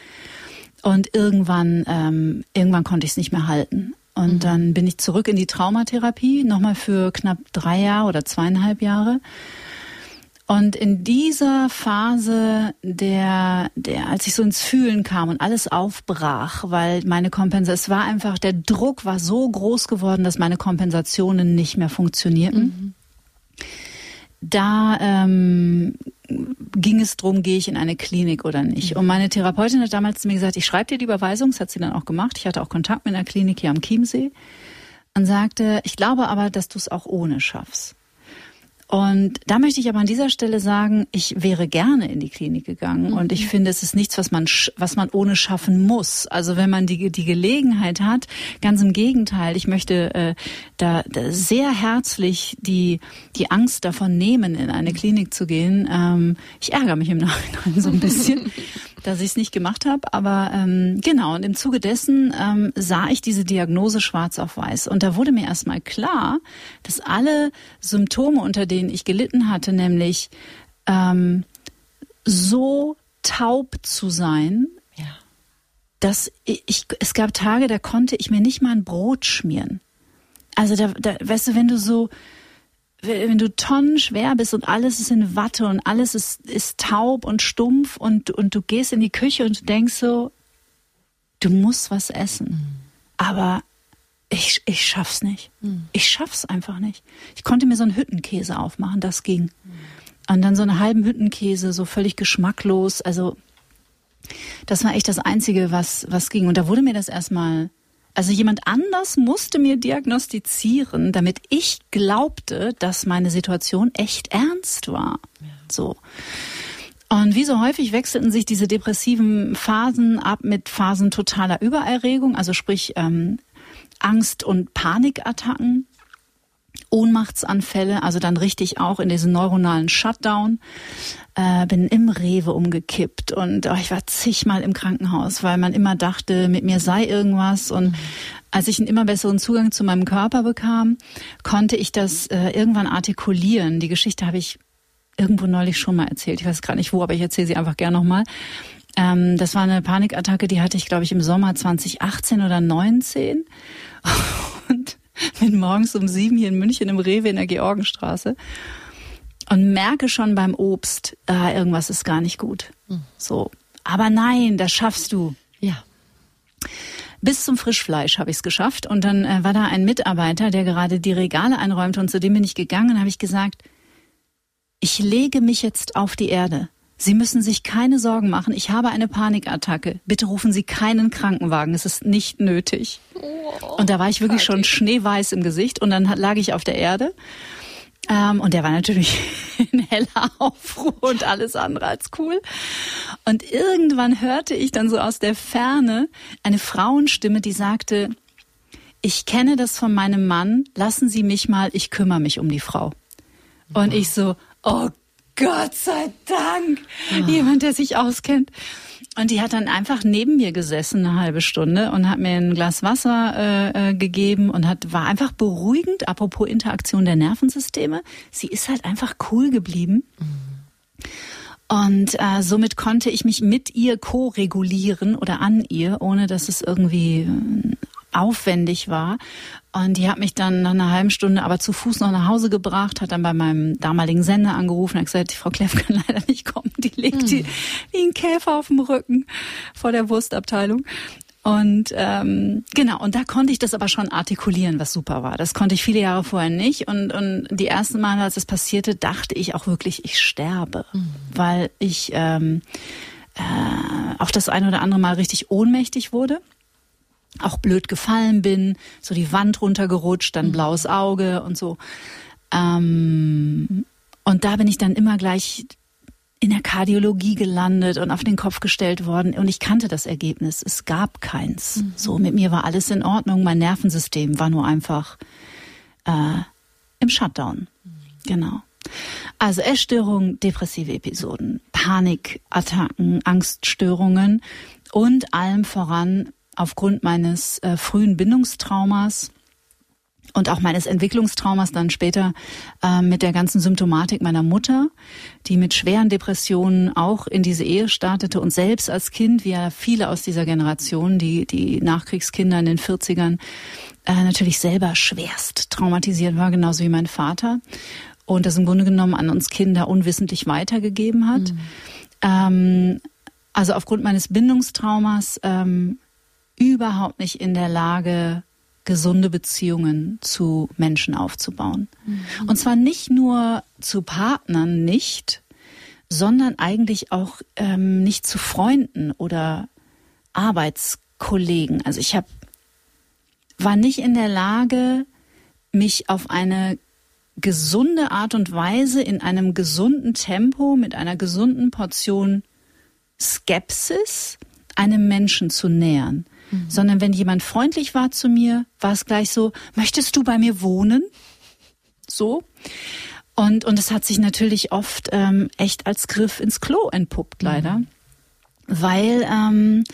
Und irgendwann, ähm, irgendwann konnte ich es nicht mehr halten. Und mhm. dann bin ich zurück in die Traumatherapie, nochmal für knapp drei Jahre oder zweieinhalb Jahre Und in dieser Phase, der, der, als ich so ins Fühlen kam und alles aufbrach, weil meine Kompensation, es war einfach, der Druck war so groß geworden, dass meine Kompensationen nicht mehr funktionierten. Mhm. Da ähm, ging es drum, gehe ich in eine Klinik oder nicht. Mhm. Und meine Therapeutin hat damals zu mir gesagt, ich schreibe dir die Überweisung, das hat sie dann auch gemacht. Ich hatte auch Kontakt mit einer Klinik hier am Chiemsee und sagte, ich glaube aber, dass du es auch ohne schaffst. Und da möchte ich aber an dieser Stelle sagen, ich wäre gerne in die Klinik gegangen mhm. und ich finde, es ist nichts, was man was man ohne schaffen muss. Also wenn man die die Gelegenheit hat, ganz im Gegenteil, ich möchte äh, da, da sehr herzlich die die Angst davon nehmen, in eine Klinik zu gehen. Ähm, ich ärgere mich im Nachhinein so ein bisschen, dass ich es nicht gemacht habe. Aber ähm, genau, und im Zuge dessen ähm, sah ich diese Diagnose schwarz auf weiß. Und da wurde mir erstmal klar, dass alle Symptome, unter denen ich gelitten hatte, nämlich ähm, so taub zu sein, ja. dass ich, es gab Tage, da konnte ich mir nicht mal ein Brot schmieren. Also da, da weißt du, wenn du so wenn du tonnenschwer bist und alles ist in Watte und alles ist, ist taub und stumpf und, und du gehst in die Küche und denkst so, du musst was essen. Aber ich, ich schaff's nicht. Ich schaff's einfach nicht. Ich konnte mir so einen Hüttenkäse aufmachen, das ging. Und dann so einen halben Hüttenkäse, so völlig geschmacklos. Also, das war echt das Einzige, was, was ging. Und da wurde mir das erstmal also jemand anders musste mir diagnostizieren, damit ich glaubte, dass meine Situation echt ernst war. Ja. So. Und wie so häufig wechselten sich diese depressiven Phasen ab mit Phasen totaler Übererregung, also sprich ähm, Angst- und Panikattacken. Ohnmachtsanfälle, also dann richtig auch in diesen neuronalen Shutdown. Äh, bin im Rewe umgekippt und oh, ich war zigmal im Krankenhaus, weil man immer dachte, mit mir sei irgendwas. Und als ich einen immer besseren Zugang zu meinem Körper bekam, konnte ich das äh, irgendwann artikulieren. Die Geschichte habe ich irgendwo neulich schon mal erzählt. Ich weiß gerade nicht wo, aber ich erzähle sie einfach gerne nochmal. Ähm, das war eine Panikattacke, die hatte ich, glaube ich, im Sommer 2018 oder 19. Und bin morgens um sieben hier in München im Rewe in der Georgenstraße und merke schon beim Obst, ah, irgendwas ist gar nicht gut. Hm. So. Aber nein, das schaffst du. Ja. Bis zum Frischfleisch habe ich es geschafft. Und dann äh, war da ein Mitarbeiter, der gerade die Regale einräumte und zu dem bin ich gegangen und habe ich gesagt, ich lege mich jetzt auf die Erde. Sie müssen sich keine Sorgen machen. Ich habe eine Panikattacke. Bitte rufen Sie keinen Krankenwagen. Es ist nicht nötig. Oh, und da war ich wirklich schon schneeweiß im Gesicht und dann lag ich auf der Erde. Ähm, und der war natürlich in heller Aufruhr und alles andere als cool. Und irgendwann hörte ich dann so aus der Ferne eine Frauenstimme, die sagte, ich kenne das von meinem Mann, lassen Sie mich mal, ich kümmere mich um die Frau. Und ich so, oh Gott sei Dank, oh. jemand, der sich auskennt. Und die hat dann einfach neben mir gesessen eine halbe Stunde und hat mir ein Glas Wasser äh, äh, gegeben und hat war einfach beruhigend. Apropos Interaktion der Nervensysteme, sie ist halt einfach cool geblieben. Mhm. Und äh, somit konnte ich mich mit ihr ko-regulieren oder an ihr, ohne dass es irgendwie äh, aufwendig war. Und die hat mich dann nach einer halben Stunde aber zu Fuß noch nach Hause gebracht, hat dann bei meinem damaligen Sender angerufen, hat gesagt, die Frau Kleff kann leider nicht kommen. Die liegt hm. die, wie ein Käfer auf dem Rücken vor der Wurstabteilung. Und ähm, genau, und da konnte ich das aber schon artikulieren, was super war. Das konnte ich viele Jahre vorher nicht. Und, und die ersten Male, als es passierte, dachte ich auch wirklich, ich sterbe, mhm. weil ich ähm, äh, auch das ein oder andere Mal richtig ohnmächtig wurde auch blöd gefallen bin, so die Wand runtergerutscht, dann mhm. blaues Auge und so. Ähm, und da bin ich dann immer gleich in der Kardiologie gelandet und auf den Kopf gestellt worden und ich kannte das Ergebnis. Es gab keins. Mhm. So, mit mir war alles in Ordnung. Mein Nervensystem war nur einfach äh, im Shutdown. Mhm. Genau. Also Essstörungen, depressive Episoden, Panikattacken, Angststörungen und allem voran aufgrund meines äh, frühen Bindungstraumas und auch meines Entwicklungstraumas dann später äh, mit der ganzen Symptomatik meiner Mutter, die mit schweren Depressionen auch in diese Ehe startete und selbst als Kind, wie ja viele aus dieser Generation, die, die Nachkriegskinder in den 40ern, äh, natürlich selber schwerst traumatisiert war, genauso wie mein Vater. und das im Grunde genommen an uns Kinder unwissentlich weitergegeben hat. Mhm. Ähm, also aufgrund meines Bindungstraumas ähm, überhaupt nicht in der Lage, gesunde Beziehungen zu Menschen aufzubauen. Mhm. Und zwar nicht nur zu Partnern nicht, sondern eigentlich auch ähm, nicht zu Freunden oder Arbeitskollegen. Also ich habe war nicht in der Lage, mich auf eine gesunde Art und Weise in einem gesunden Tempo mit einer gesunden Portion Skepsis einem Menschen zu nähern. Mhm. Sondern wenn jemand freundlich war zu mir, war es gleich so, möchtest du bei mir wohnen? So. Und, und es hat sich natürlich oft ähm, echt als Griff ins Klo entpuppt, leider. Mhm. Weil ähm,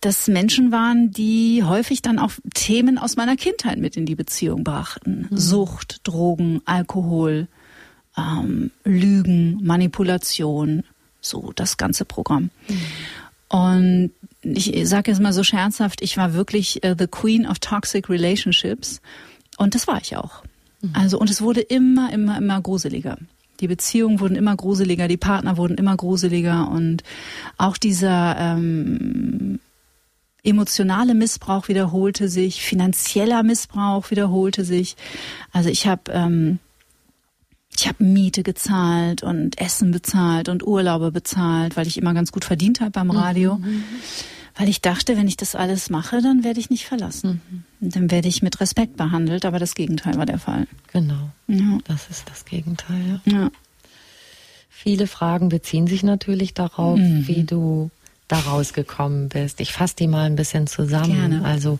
das Menschen waren, die häufig dann auch Themen aus meiner Kindheit mit in die Beziehung brachten. Mhm. Sucht, Drogen, Alkohol, ähm, Lügen, Manipulation, so das ganze Programm. Mhm. Und ich sage jetzt mal so scherzhaft, ich war wirklich uh, the Queen of Toxic Relationships. Und das war ich auch. Mhm. Also, und es wurde immer, immer, immer gruseliger. Die Beziehungen wurden immer gruseliger, die Partner wurden immer gruseliger und auch dieser ähm, emotionale Missbrauch wiederholte sich, finanzieller Missbrauch wiederholte sich. Also ich habe ähm, ich habe Miete gezahlt und Essen bezahlt und Urlaube bezahlt, weil ich immer ganz gut verdient habe beim Radio. Mhm. Weil ich dachte, wenn ich das alles mache, dann werde ich nicht verlassen. Mhm. Dann werde ich mit Respekt behandelt, aber das Gegenteil war der Fall. Genau. Ja. Das ist das Gegenteil. Ja. ja. Viele Fragen beziehen sich natürlich darauf, mhm. wie du da rausgekommen bist. Ich fasse die mal ein bisschen zusammen. Gerne. Also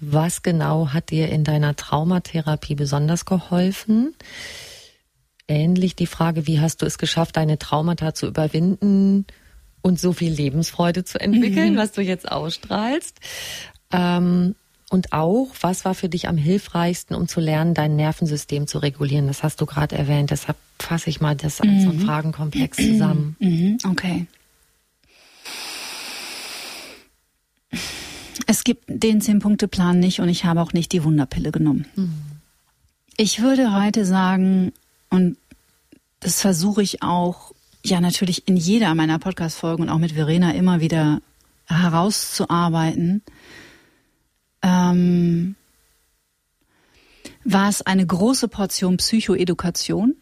was genau hat dir in deiner Traumatherapie besonders geholfen? Ähnlich die Frage, wie hast du es geschafft, deine Traumata zu überwinden und so viel Lebensfreude zu entwickeln, mhm. was du jetzt ausstrahlst? Ähm, und auch, was war für dich am hilfreichsten, um zu lernen, dein Nervensystem zu regulieren? Das hast du gerade erwähnt. Deshalb fasse ich mal das als mhm. so einen Fragenkomplex zusammen. Mhm. Okay. Es gibt den Zehn-Punkte-Plan nicht und ich habe auch nicht die Wunderpille genommen. Mhm. Ich würde heute sagen, und das versuche ich auch, ja natürlich in jeder meiner Podcast-Folgen und auch mit Verena immer wieder herauszuarbeiten, ähm, war es eine große Portion Psychoedukation,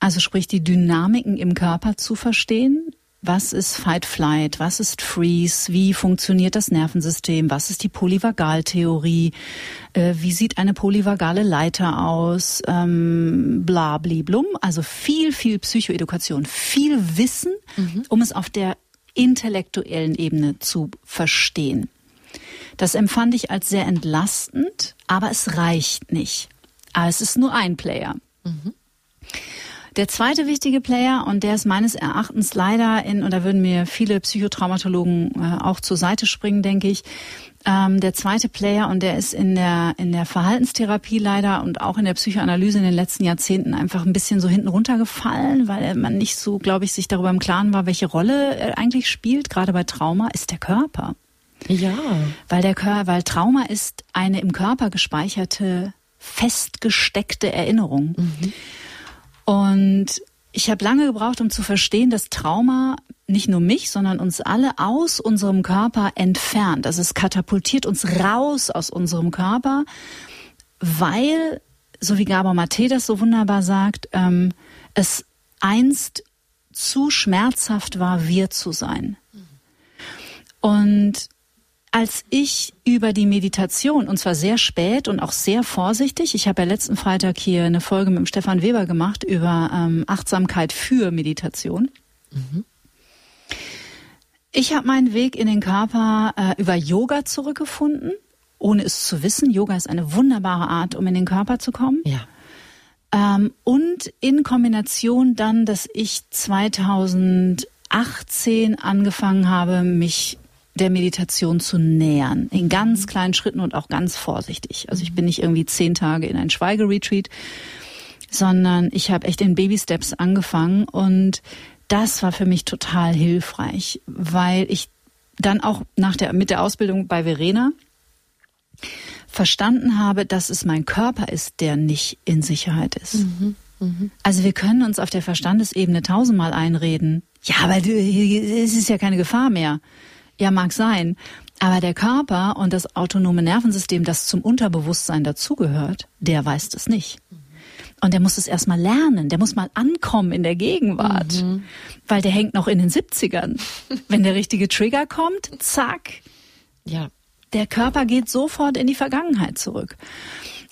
also sprich die Dynamiken im Körper zu verstehen, was ist Fight-Flight? Was ist Freeze? Wie funktioniert das Nervensystem? Was ist die Polyvagaltheorie? Äh, wie sieht eine polyvagale Leiter aus? Ähm, bla, bli, blum. Also viel, viel Psychoedukation, viel Wissen, mhm. um es auf der intellektuellen Ebene zu verstehen. Das empfand ich als sehr entlastend, aber es reicht nicht. Aber es ist nur ein Player. Mhm. Der zweite wichtige Player, und der ist meines Erachtens leider in, und da würden mir viele Psychotraumatologen äh, auch zur Seite springen, denke ich, ähm, der zweite Player, und der ist in der, in der Verhaltenstherapie leider und auch in der Psychoanalyse in den letzten Jahrzehnten einfach ein bisschen so hinten runtergefallen, weil man nicht so, glaube ich, sich darüber im Klaren war, welche Rolle er eigentlich spielt, gerade bei Trauma, ist der Körper. Ja. Weil der Körper, weil Trauma ist eine im Körper gespeicherte, festgesteckte Erinnerung. Mhm. Und ich habe lange gebraucht, um zu verstehen, dass Trauma nicht nur mich, sondern uns alle aus unserem Körper entfernt. Also es katapultiert uns raus aus unserem Körper, weil, so wie Gabor Mate das so wunderbar sagt, ähm, es einst zu schmerzhaft war, wir zu sein. Und als ich über die Meditation, und zwar sehr spät und auch sehr vorsichtig, ich habe ja letzten Freitag hier eine Folge mit dem Stefan Weber gemacht über ähm, Achtsamkeit für Meditation. Mhm. Ich habe meinen Weg in den Körper äh, über Yoga zurückgefunden, ohne es zu wissen. Yoga ist eine wunderbare Art, um in den Körper zu kommen. Ja. Ähm, und in Kombination dann, dass ich 2018 angefangen habe, mich der Meditation zu nähern. In ganz mhm. kleinen Schritten und auch ganz vorsichtig. Also ich bin nicht irgendwie zehn Tage in ein Schweigeretreat, sondern ich habe echt in Baby Steps angefangen und das war für mich total hilfreich, weil ich dann auch nach der, mit der Ausbildung bei Verena verstanden habe, dass es mein Körper ist, der nicht in Sicherheit ist. Mhm. Mhm. Also wir können uns auf der Verstandesebene tausendmal einreden. Ja, aber es ist ja keine Gefahr mehr. Ja, mag sein. Aber der Körper und das autonome Nervensystem, das zum Unterbewusstsein dazugehört, der weiß das nicht. Und der muss es erstmal lernen, der muss mal ankommen in der Gegenwart, mhm. weil der hängt noch in den 70ern. Wenn der richtige Trigger kommt, zack. Ja. Der Körper geht sofort in die Vergangenheit zurück.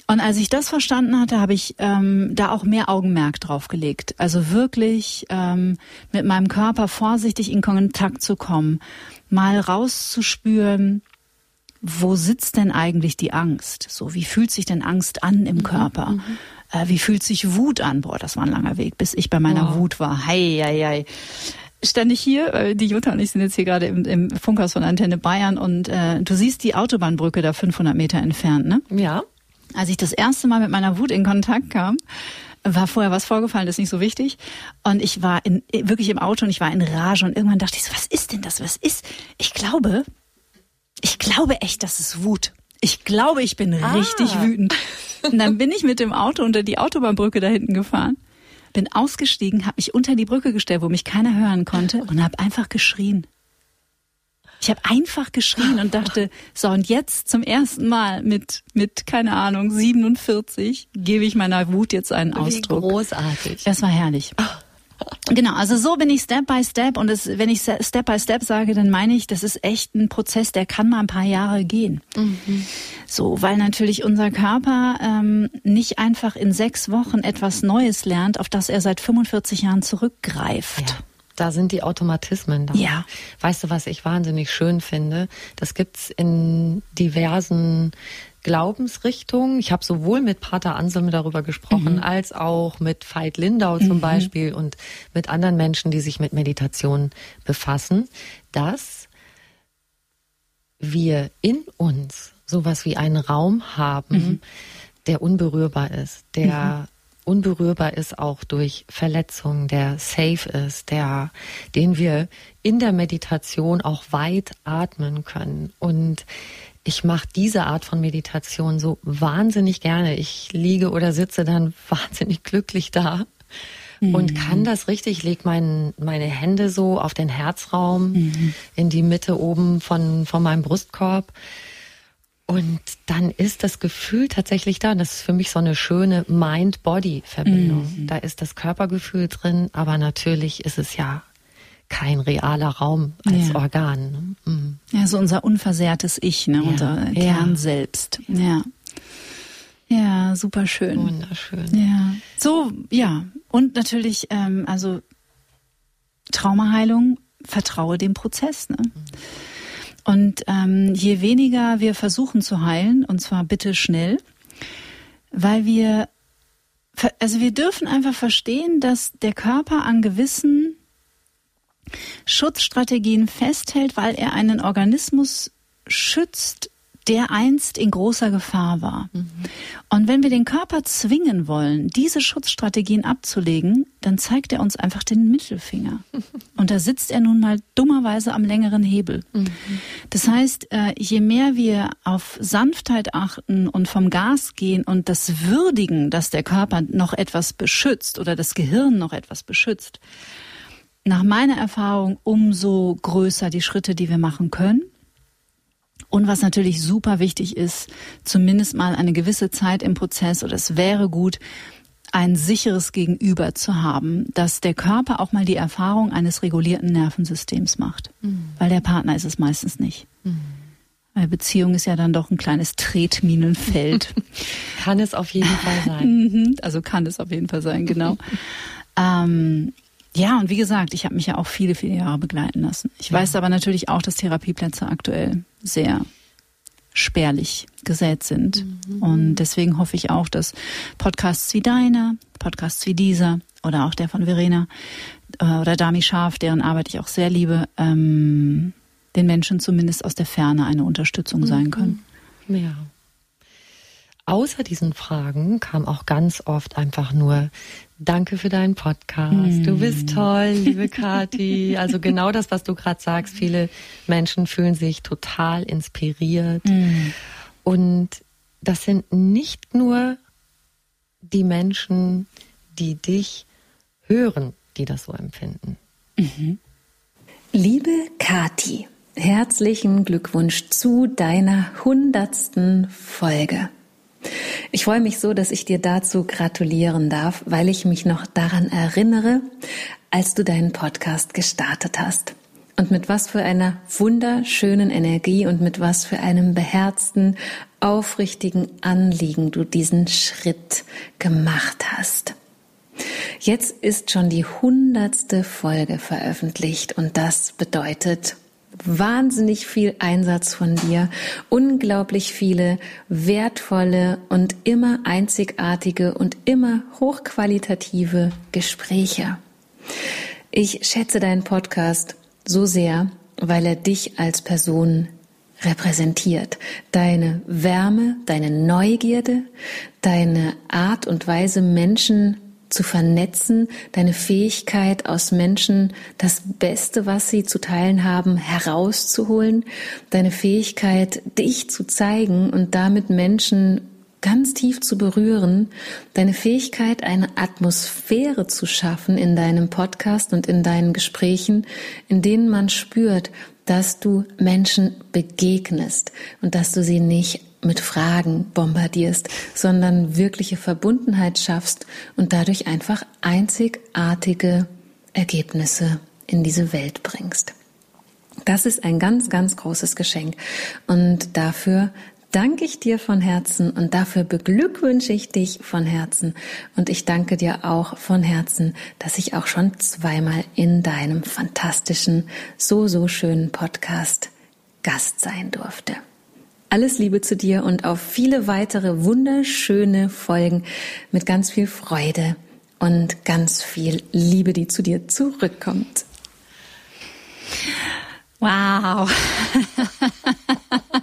Und als ich das verstanden hatte, habe ich ähm, da auch mehr Augenmerk drauf gelegt. Also wirklich ähm, mit meinem Körper vorsichtig in Kontakt zu kommen, mal rauszuspüren, wo sitzt denn eigentlich die Angst? So, wie fühlt sich denn Angst an im mhm, Körper? Mhm. Äh, wie fühlt sich Wut an? Boah, das war ein langer Weg, bis ich bei meiner wow. Wut war. Hei, hei, hei. Stand ich hier, äh, die Jutta und ich sind jetzt hier gerade im, im Funkhaus von Antenne Bayern und äh, du siehst die Autobahnbrücke da 500 Meter entfernt, ne? Ja. Als ich das erste Mal mit meiner Wut in Kontakt kam, war vorher was vorgefallen, das ist nicht so wichtig. Und ich war in, wirklich im Auto und ich war in Rage und irgendwann dachte ich so, was ist denn das? Was ist? Ich glaube, ich glaube echt, das ist Wut. Ich glaube, ich bin ah. richtig wütend. Und dann bin ich mit dem Auto unter die Autobahnbrücke da hinten gefahren, bin ausgestiegen, habe mich unter die Brücke gestellt, wo mich keiner hören konnte und habe einfach geschrien. Ich habe einfach geschrien und dachte, so und jetzt zum ersten Mal mit mit keine Ahnung 47 gebe ich meiner Wut jetzt einen Ausdruck. Wie großartig. Das war herrlich. Genau, also so bin ich Step by Step und das, wenn ich Step by Step sage, dann meine ich, das ist echt ein Prozess, der kann mal ein paar Jahre gehen. Mhm. So, weil natürlich unser Körper ähm, nicht einfach in sechs Wochen etwas Neues lernt, auf das er seit 45 Jahren zurückgreift. Ja. Da sind die Automatismen da. Ja. Weißt du, was ich wahnsinnig schön finde? Das gibt's in diversen Glaubensrichtungen. Ich habe sowohl mit Pater Anselm darüber gesprochen, mhm. als auch mit Veit Lindau zum mhm. Beispiel und mit anderen Menschen, die sich mit Meditation befassen, dass wir in uns sowas wie einen Raum haben, mhm. der unberührbar ist, der mhm unberührbar ist auch durch Verletzungen, der safe ist, der, den wir in der Meditation auch weit atmen können. Und ich mache diese Art von Meditation so wahnsinnig gerne. Ich liege oder sitze dann wahnsinnig glücklich da mhm. und kann das richtig. Ich lege mein, meine Hände so auf den Herzraum, mhm. in die Mitte oben von, von meinem Brustkorb und dann ist das Gefühl tatsächlich da. Und das ist für mich so eine schöne Mind-Body-Verbindung. Mhm. Da ist das Körpergefühl drin, aber natürlich ist es ja kein realer Raum als ja. Organ. Ne? Mhm. Ja, so unser unversehrtes Ich, ne? Ja. unser Kern ja. selbst. Ja. Ja, super schön. Wunderschön. Ja. So, ja. Und natürlich, ähm, also Traumaheilung, vertraue dem Prozess. Ne? Mhm. Und ähm, je weniger wir versuchen zu heilen, und zwar bitte schnell, weil wir, also wir dürfen einfach verstehen, dass der Körper an gewissen Schutzstrategien festhält, weil er einen Organismus schützt, der einst in großer Gefahr war. Mhm. Und wenn wir den Körper zwingen wollen, diese Schutzstrategien abzulegen, dann zeigt er uns einfach den Mittelfinger. Und da sitzt er nun mal dummerweise am längeren Hebel. Mhm. Das heißt, äh, je mehr wir auf Sanftheit achten und vom Gas gehen und das würdigen, dass der Körper noch etwas beschützt oder das Gehirn noch etwas beschützt, nach meiner Erfahrung umso größer die Schritte, die wir machen können und was natürlich super wichtig ist, zumindest mal eine gewisse Zeit im Prozess oder es wäre gut, ein sicheres Gegenüber zu haben, dass der Körper auch mal die Erfahrung eines regulierten Nervensystems macht. Mhm. Weil der Partner ist es meistens nicht. Mhm. Weil Beziehung ist ja dann doch ein kleines Tretminenfeld. kann es auf jeden Fall sein. Mhm. also kann es auf jeden Fall sein, genau. ähm, ja, und wie gesagt, ich habe mich ja auch viele, viele Jahre begleiten lassen. Ich ja. weiß aber natürlich auch, dass Therapieplätze aktuell sehr spärlich gesät sind. Mhm. Und deswegen hoffe ich auch, dass Podcasts wie deiner, Podcasts wie dieser oder auch der von Verena äh, oder Dami Scharf, deren Arbeit ich auch sehr liebe, ähm, den Menschen zumindest aus der Ferne eine Unterstützung sein mhm. können. Ja. Außer diesen Fragen kam auch ganz oft einfach nur Danke für deinen Podcast. Mm. Du bist toll, liebe Kathi. Also genau das, was du gerade sagst. Viele Menschen fühlen sich total inspiriert. Mm. Und das sind nicht nur die Menschen, die dich hören, die das so empfinden. Mhm. Liebe Kati, herzlichen Glückwunsch zu deiner hundertsten Folge. Ich freue mich so, dass ich dir dazu gratulieren darf, weil ich mich noch daran erinnere, als du deinen Podcast gestartet hast. Und mit was für einer wunderschönen Energie und mit was für einem beherzten, aufrichtigen Anliegen du diesen Schritt gemacht hast. Jetzt ist schon die hundertste Folge veröffentlicht und das bedeutet wahnsinnig viel Einsatz von dir, unglaublich viele wertvolle und immer einzigartige und immer hochqualitative Gespräche. Ich schätze deinen Podcast so sehr, weil er dich als Person repräsentiert. Deine Wärme, deine Neugierde, deine Art und Weise, Menschen zu vernetzen, deine Fähigkeit aus Menschen das Beste, was sie zu teilen haben, herauszuholen, deine Fähigkeit, dich zu zeigen und damit Menschen ganz tief zu berühren, deine Fähigkeit, eine Atmosphäre zu schaffen in deinem Podcast und in deinen Gesprächen, in denen man spürt, dass du Menschen begegnest und dass du sie nicht mit Fragen bombardierst, sondern wirkliche Verbundenheit schaffst und dadurch einfach einzigartige Ergebnisse in diese Welt bringst. Das ist ein ganz, ganz großes Geschenk. Und dafür danke ich dir von Herzen und dafür beglückwünsche ich dich von Herzen. Und ich danke dir auch von Herzen, dass ich auch schon zweimal in deinem fantastischen, so, so schönen Podcast Gast sein durfte. Alles Liebe zu dir und auf viele weitere wunderschöne Folgen mit ganz viel Freude und ganz viel Liebe, die zu dir zurückkommt. Wow.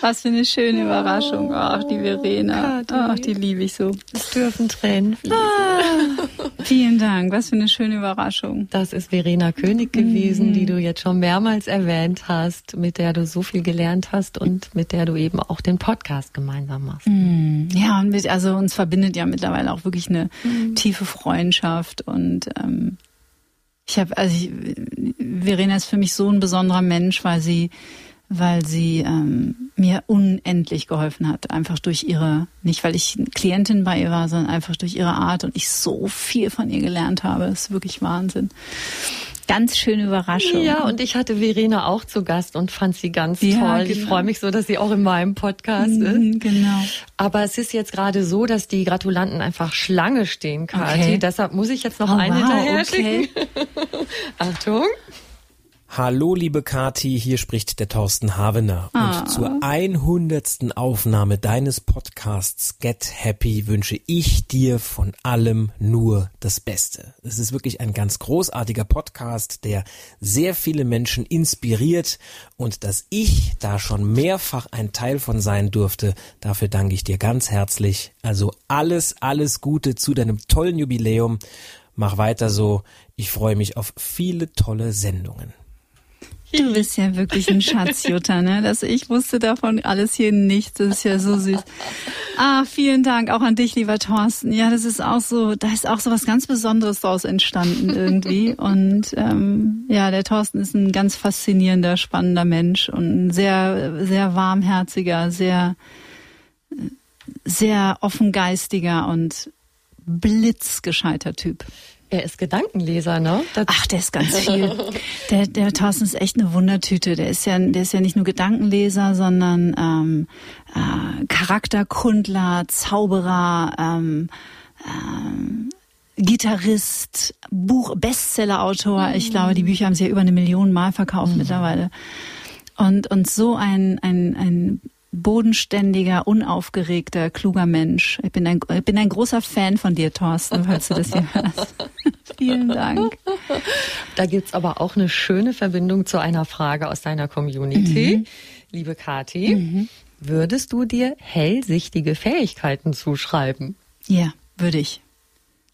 Was für eine schöne Überraschung. Ach, die Verena. Ach, die liebe ich so. Es dürfen Tränen fließen. Ah, vielen Dank. Was für eine schöne Überraschung. Das ist Verena König gewesen, mhm. die du jetzt schon mehrmals erwähnt hast, mit der du so viel gelernt hast und mit der du eben auch den Podcast gemeinsam machst. Mhm. Ja, und mit, also uns verbindet ja mittlerweile auch wirklich eine mhm. tiefe Freundschaft und ähm, ich habe, also ich, Verena ist für mich so ein besonderer Mensch, weil sie weil sie ähm, mir unendlich geholfen hat. Einfach durch ihre, nicht weil ich Klientin bei ihr war, sondern einfach durch ihre Art und ich so viel von ihr gelernt habe. Das ist wirklich Wahnsinn. Ganz schöne Überraschung. Ja, und ich hatte Verena auch zu Gast und fand sie ganz ja, toll. Genau. Ich freue mich so, dass sie auch in meinem Podcast mhm, ist. Genau. Aber es ist jetzt gerade so, dass die Gratulanten einfach Schlange stehen, Kathi. Okay. Deshalb muss ich jetzt noch oh, eine wow, hinterher okay. Achtung. Hallo, liebe Kati, hier spricht der Thorsten Havener. Ah. Und zur 100. Aufnahme deines Podcasts Get Happy wünsche ich dir von allem nur das Beste. Es ist wirklich ein ganz großartiger Podcast, der sehr viele Menschen inspiriert und dass ich da schon mehrfach ein Teil von sein durfte, dafür danke ich dir ganz herzlich. Also alles, alles Gute zu deinem tollen Jubiläum. Mach weiter so. Ich freue mich auf viele tolle Sendungen. Du bist ja wirklich ein Schatz, Jutta, ne? Das, ich wusste davon alles hier nichts. Das ist ja so süß. Ah, vielen Dank auch an dich, lieber Thorsten. Ja, das ist auch so, da ist auch so was ganz Besonderes daraus entstanden irgendwie. Und ähm, ja, der Thorsten ist ein ganz faszinierender, spannender Mensch und ein sehr, sehr warmherziger, sehr, sehr offengeistiger und blitzgescheiter Typ. Er ist Gedankenleser, ne? Das Ach, der ist ganz viel. der, der Thorsten ist echt eine Wundertüte. Der ist ja, der ist ja nicht nur Gedankenleser, sondern ähm, äh, Charakterkundler, Zauberer, ähm, ähm, Gitarrist, Buch, Bestsellerautor. Ich glaube, die Bücher haben sie ja über eine Million Mal verkauft mhm. mittlerweile. Und, und so ein, ein, ein bodenständiger, unaufgeregter, kluger Mensch. Ich bin ein, ich bin ein großer Fan von dir, Thorsten, falls du das hier hörst. Vielen Dank. Da gibt's aber auch eine schöne Verbindung zu einer Frage aus deiner Community. Mhm. Liebe Kati, mhm. würdest du dir hellsichtige Fähigkeiten zuschreiben? Ja, würde ich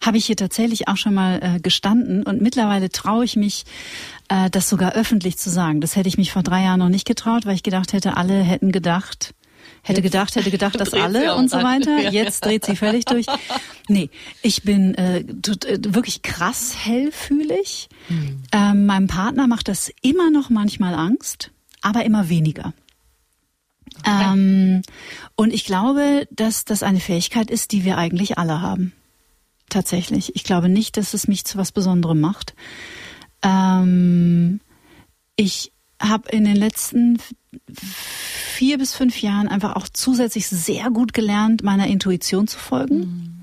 habe ich hier tatsächlich auch schon mal äh, gestanden und mittlerweile traue ich mich, äh, das sogar öffentlich zu sagen. Das hätte ich mich vor drei Jahren noch nicht getraut, weil ich gedacht hätte, alle hätten gedacht, Hätte gedacht, hätte gedacht, dass alle und so weiter. Jetzt dreht sie völlig durch. Nee, ich bin äh, äh wirklich krass hellfühlig. Hm. Ähm, meinem Partner macht das immer noch manchmal Angst, aber immer weniger. Okay. Ähm, und ich glaube, dass das eine Fähigkeit ist, die wir eigentlich alle haben. Tatsächlich. Ich glaube nicht, dass es mich zu was Besonderem macht. Ähm, ich habe in den letzten vier bis fünf Jahren einfach auch zusätzlich sehr gut gelernt, meiner Intuition zu folgen. Mhm.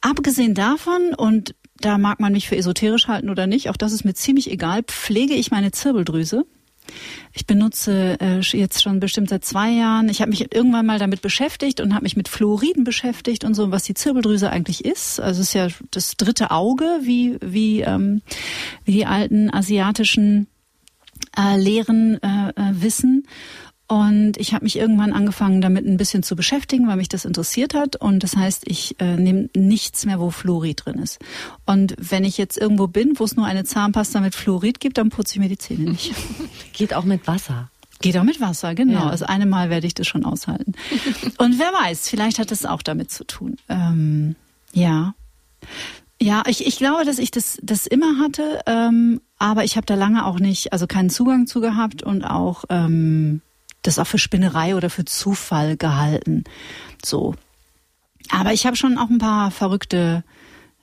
Abgesehen davon, und da mag man mich für esoterisch halten oder nicht, auch das ist mir ziemlich egal, pflege ich meine Zirbeldrüse. Ich benutze äh, jetzt schon bestimmt seit zwei Jahren. Ich habe mich irgendwann mal damit beschäftigt und habe mich mit Fluoriden beschäftigt und so, was die Zirbeldrüse eigentlich ist. Also es ist ja das dritte Auge, wie wie ähm, wie die alten asiatischen äh, Lehren äh, äh, wissen. Und ich habe mich irgendwann angefangen, damit ein bisschen zu beschäftigen, weil mich das interessiert hat. Und das heißt, ich äh, nehme nichts mehr, wo Fluorid drin ist. Und wenn ich jetzt irgendwo bin, wo es nur eine Zahnpasta mit Fluorid gibt, dann putze ich mir die Zähne nicht. Geht auch mit Wasser. Geht auch mit Wasser, genau. Ja. Also eine Mal werde ich das schon aushalten. Und wer weiß, vielleicht hat es auch damit zu tun. Ähm, ja. Ja, ich, ich glaube, dass ich das, das immer hatte, ähm, aber ich habe da lange auch nicht, also keinen Zugang zu gehabt und auch ähm, das auch für Spinnerei oder für Zufall gehalten. So. Aber ich habe schon auch ein paar verrückte,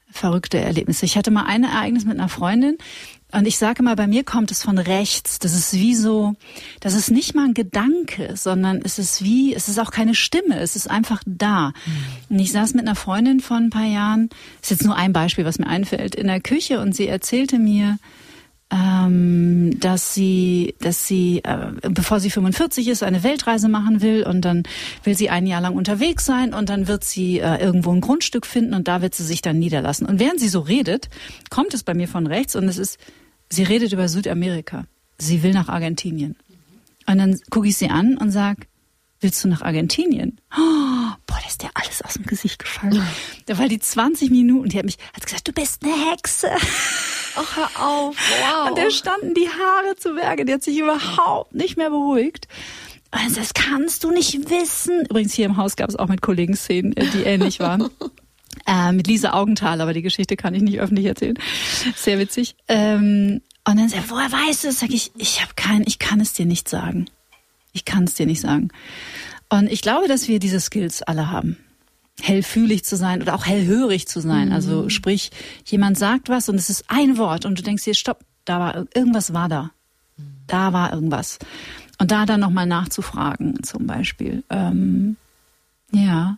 verrückte Erlebnisse. Ich hatte mal ein Ereignis mit einer Freundin, und ich sage mal, bei mir kommt es von rechts. Das ist wie so, das ist nicht mal ein Gedanke, sondern es ist wie, es ist auch keine Stimme, es ist einfach da. Mhm. Und ich saß mit einer Freundin vor ein paar Jahren, ist jetzt nur ein Beispiel, was mir einfällt, in der Küche und sie erzählte mir, ähm, dass sie, dass sie, äh, bevor sie 45 ist, eine Weltreise machen will und dann will sie ein Jahr lang unterwegs sein und dann wird sie äh, irgendwo ein Grundstück finden und da wird sie sich dann niederlassen. Und während sie so redet, kommt es bei mir von rechts und es ist, sie redet über Südamerika. Sie will nach Argentinien. Und dann gucke ich sie an und sag, willst du nach Argentinien? Oh, boah, da ist dir alles aus dem Gesicht gefallen. Da war die 20 Minuten, die hat mich, hat gesagt, du bist eine Hexe. Ach, hör auf, wow. Und der standen die Haare zu Berge, die hat sich überhaupt nicht mehr beruhigt. Also das kannst du nicht wissen. Übrigens hier im Haus gab es auch mit Kollegen Szenen, äh, die ähnlich waren. äh, mit Lisa Augenthal, aber die Geschichte kann ich nicht öffentlich erzählen. Sehr witzig. Ähm, und dann sagt er, woher weißt du es? Sag ich, ich habe keinen, ich kann es dir nicht sagen. Ich kann es dir nicht sagen. Und ich glaube, dass wir diese Skills alle haben. Hellfühlig zu sein oder auch hellhörig zu sein. Also mhm. Also sprich, jemand sagt was und es ist ein Wort und du denkst dir, stopp, da war irgendwas war da. Da war irgendwas. Und da dann nochmal nachzufragen, zum Beispiel. Ähm, ja.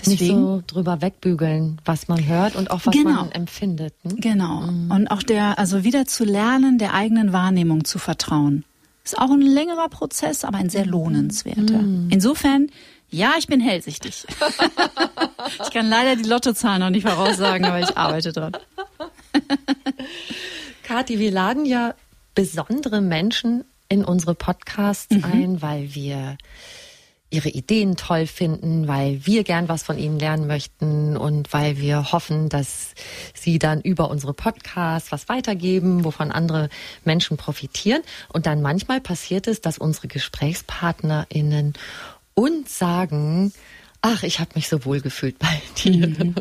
Deswegen, Nicht so drüber wegbügeln, was man hört und auch was genau. man empfindet. Ne? Genau. Mhm. Und auch der, also wieder zu lernen, der eigenen Wahrnehmung zu vertrauen. Ist auch ein längerer Prozess, aber ein sehr lohnenswerter. Mm. Insofern, ja, ich bin hellsichtig. ich kann leider die Lottozahlen noch nicht voraussagen, aber ich arbeite dran. Kathi, wir laden ja besondere Menschen in unsere Podcasts mhm. ein, weil wir ihre Ideen toll finden, weil wir gern was von ihnen lernen möchten und weil wir hoffen, dass sie dann über unsere Podcasts was weitergeben, wovon andere Menschen profitieren. Und dann manchmal passiert es, dass unsere GesprächspartnerInnen uns sagen, ach, ich habe mich so wohl gefühlt bei dir. Mhm.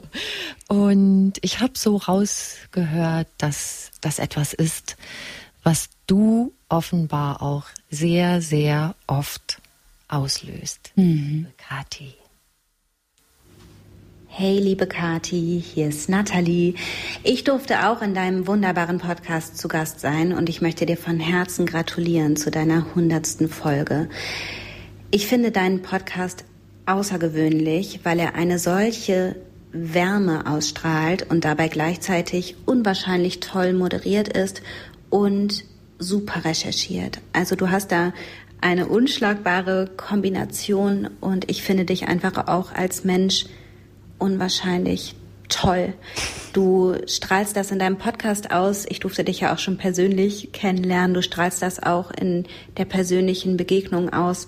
Und ich habe so rausgehört, dass das etwas ist, was du offenbar auch sehr, sehr oft auslöst. Mhm. Kathi. Hey, liebe Kati, hier ist Nathalie. Ich durfte auch in deinem wunderbaren Podcast zu Gast sein und ich möchte dir von Herzen gratulieren zu deiner hundertsten Folge. Ich finde deinen Podcast außergewöhnlich, weil er eine solche Wärme ausstrahlt und dabei gleichzeitig unwahrscheinlich toll moderiert ist und super recherchiert. Also du hast da eine unschlagbare Kombination und ich finde dich einfach auch als Mensch unwahrscheinlich toll. Du strahlst das in deinem Podcast aus. Ich durfte dich ja auch schon persönlich kennenlernen. Du strahlst das auch in der persönlichen Begegnung aus.